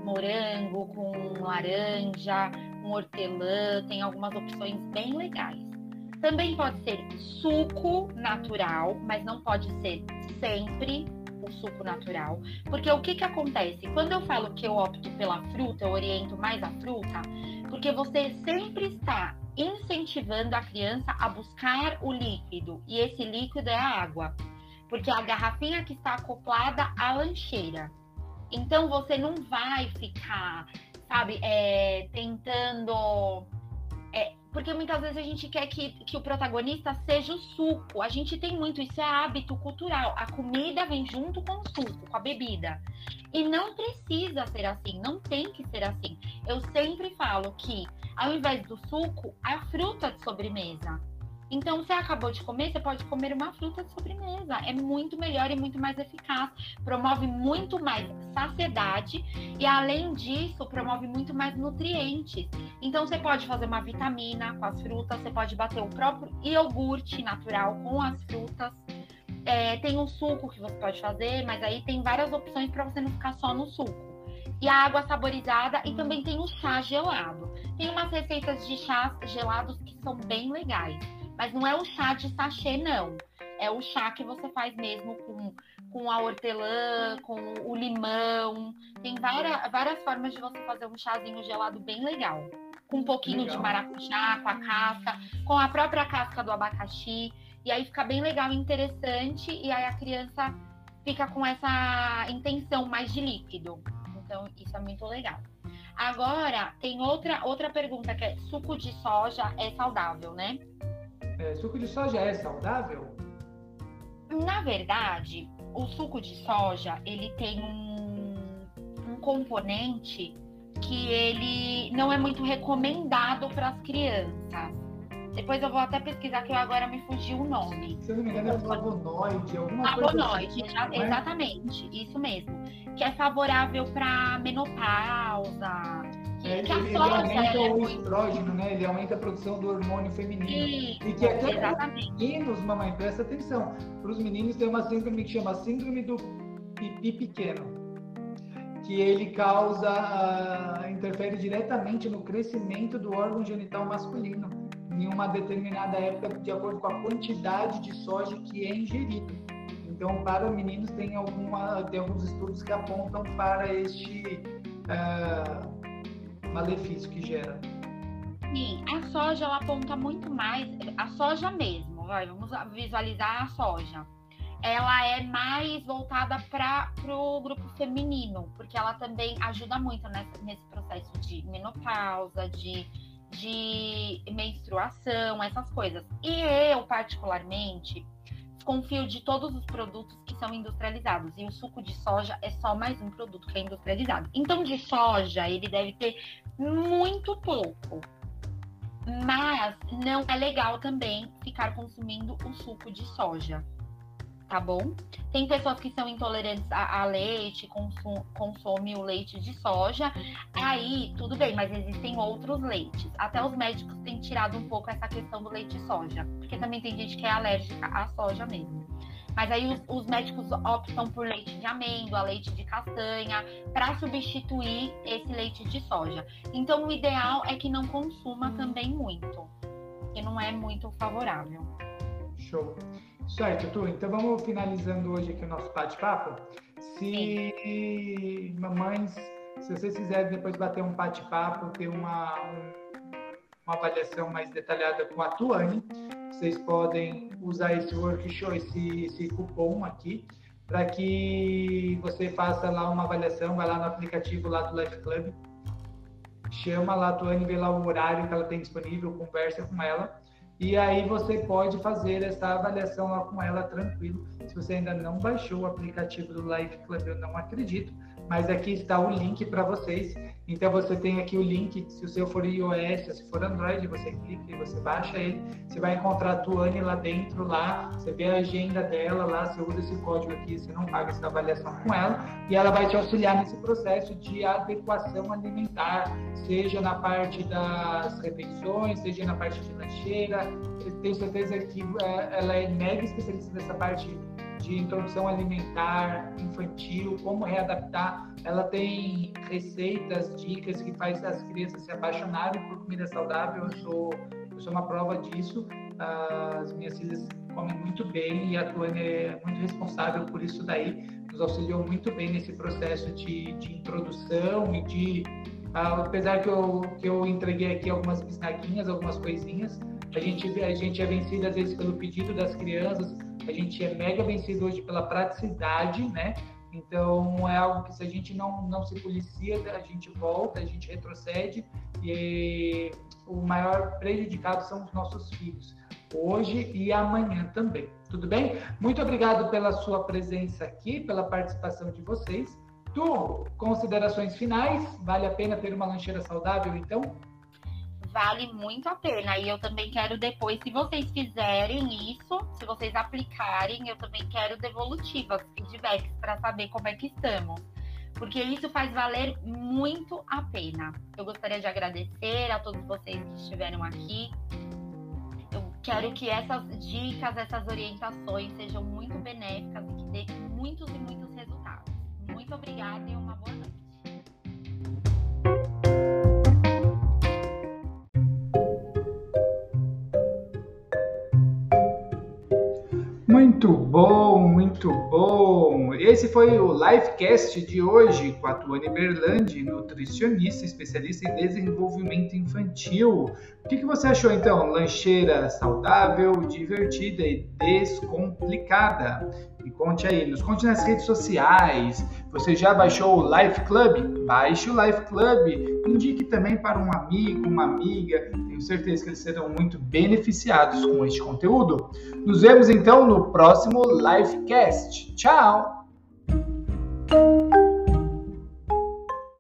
morango, com laranja, com hortelã. Tem algumas opções bem legais. Também pode ser suco natural, mas não pode ser sempre o suco natural. Porque o que, que acontece? Quando eu falo que eu opto pela fruta, eu oriento mais a fruta, porque você sempre está incentivando a criança a buscar o líquido. E esse líquido é a água. Porque é a garrafinha que está acoplada à lancheira. Então você não vai ficar, sabe, é, tentando. É, porque muitas vezes a gente quer que, que o protagonista seja o suco. A gente tem muito, isso é hábito cultural. A comida vem junto com o suco, com a bebida. E não precisa ser assim, não tem que ser assim. Eu sempre falo que, ao invés do suco, a fruta de sobremesa. Então, você acabou de comer, você pode comer uma fruta de sobremesa. É muito melhor e muito mais eficaz. Promove muito mais saciedade e, além disso, promove muito mais nutrientes. Então, você pode fazer uma vitamina com as frutas, você pode bater o próprio iogurte natural com as frutas. É, tem um suco que você pode fazer, mas aí tem várias opções para você não ficar só no suco e a água saborizada e também tem o chá gelado. Tem umas receitas de chás gelados que são bem legais. Mas não é o chá de sachê, não. É o chá que você faz mesmo com, com a hortelã, com o limão. Tem várias, várias formas de você fazer um chazinho gelado bem legal. Com um pouquinho legal. de maracujá, com a casca, com a própria casca do abacaxi. E aí fica bem legal e interessante. E aí a criança fica com essa intenção mais de líquido. Então, isso é muito legal. Agora, tem outra, outra pergunta que é: suco de soja é saudável, né? É, suco de soja é saudável? Na verdade, o suco de soja ele tem um, um componente que ele não é muito recomendado para as crianças. Depois eu vou até pesquisar que eu agora me fugiu o nome. Se eu não me engano, é flavonoide, alguma flavonoide, coisa assim, é? exatamente, isso mesmo. Que é favorável para menopausa, é, que ele, ele aumenta o estrógeno, né? Ele aumenta a produção do hormônio feminino. Isso, e que até para os meninos, mamãe, presta atenção. Para os meninos tem uma síndrome que chama síndrome do pipi pequeno, que ele causa, uh, interfere diretamente no crescimento do órgão genital masculino. em uma determinada época de acordo com a quantidade de soja que é ingerido. Então, para meninos tem, alguma, tem alguns estudos que apontam para este uh, malefício que gera. Sim, a soja ela aponta muito mais, a soja mesmo, vai, vamos visualizar a soja. Ela é mais voltada para o grupo feminino, porque ela também ajuda muito nessa, nesse processo de menopausa, de de menstruação, essas coisas. E eu, particularmente, desconfio de todos os produtos que são industrializados. E o suco de soja é só mais um produto que é industrializado. Então, de soja, ele deve ter muito pouco. Mas não é legal também ficar consumindo o suco de soja tá bom? Tem pessoas que são intolerantes a, a leite, consum, consome o leite de soja, aí tudo bem, mas existem outros leites. Até os médicos têm tirado um pouco essa questão do leite de soja, porque também tem gente que é alérgica à soja mesmo. Mas aí os, os médicos optam por leite de amêndoa, leite de castanha, para substituir esse leite de soja. Então o ideal é que não consuma também muito, que não é muito favorável. Show. Certo, Tu. Então vamos finalizando hoje aqui o nosso bate-papo. Se mamães, se vocês quiserem depois bater um bate-papo, ter uma, uma avaliação mais detalhada com a Tuane, vocês podem usar esse workshop, esse, esse cupom aqui, para que você faça lá uma avaliação, vai lá no aplicativo lá do Life Club, chama lá a Tuane, vê lá o horário que ela tem disponível, conversa com ela e aí você pode fazer essa avaliação lá com ela tranquilo. Se você ainda não baixou o aplicativo do Life Club, eu não acredito, mas aqui está o link para vocês. Então você tem aqui o link, se o seu for iOS, se for Android, você clica e você baixa ele. Você vai encontrar a Tuane lá dentro, lá, você vê a agenda dela lá, você usa esse código aqui, você não paga essa avaliação com ela, e ela vai te auxiliar nesse processo de adequação alimentar, seja na parte das refeições, seja na parte de lancheira. Tenho certeza que é, ela é mega especialista nessa parte de introdução alimentar infantil, como readaptar. Ela tem receitas, dicas que faz as crianças se apaixonarem por comida saudável. Eu sou, eu sou uma prova disso. As minhas filhas comem muito bem e a Tuane é muito responsável por isso daí. Nos auxiliou muito bem nesse processo de, de introdução e de apesar que eu, que eu entreguei aqui algumas bisnaguinhas, algumas coisinhas, a gente, a gente é vencido às vezes pelo pedido das crianças, a gente é mega vencido hoje pela praticidade, né? Então é algo que se a gente não, não se policia, a gente volta, a gente retrocede e o maior prejudicado são os nossos filhos, hoje e amanhã também. Tudo bem? Muito obrigado pela sua presença aqui, pela participação de vocês. Tu, considerações finais? Vale a pena ter uma lancheira saudável, então? Vale muito a pena. E eu também quero depois, se vocês fizerem isso, se vocês aplicarem, eu também quero devolutivas, feedbacks, para saber como é que estamos. Porque isso faz valer muito a pena. Eu gostaria de agradecer a todos vocês que estiveram aqui. Eu quero que essas dicas, essas orientações sejam muito benéficas e que dê muitos e muitos resultados. Muito obrigada e uma boa noite. Muito bom, muito bom. Esse foi o livecast de hoje com a Tuane Berlandi, nutricionista especialista em desenvolvimento infantil. O que, que você achou então? Lancheira saudável, divertida e descomplicada. Me conte aí, nos conte nas redes sociais. Você já baixou o Life Club? Baixe o Life Club. Indique também para um amigo, uma amiga. Tenho certeza que eles serão muito beneficiados com este conteúdo. Nos vemos então no próximo Livecast. Tchau!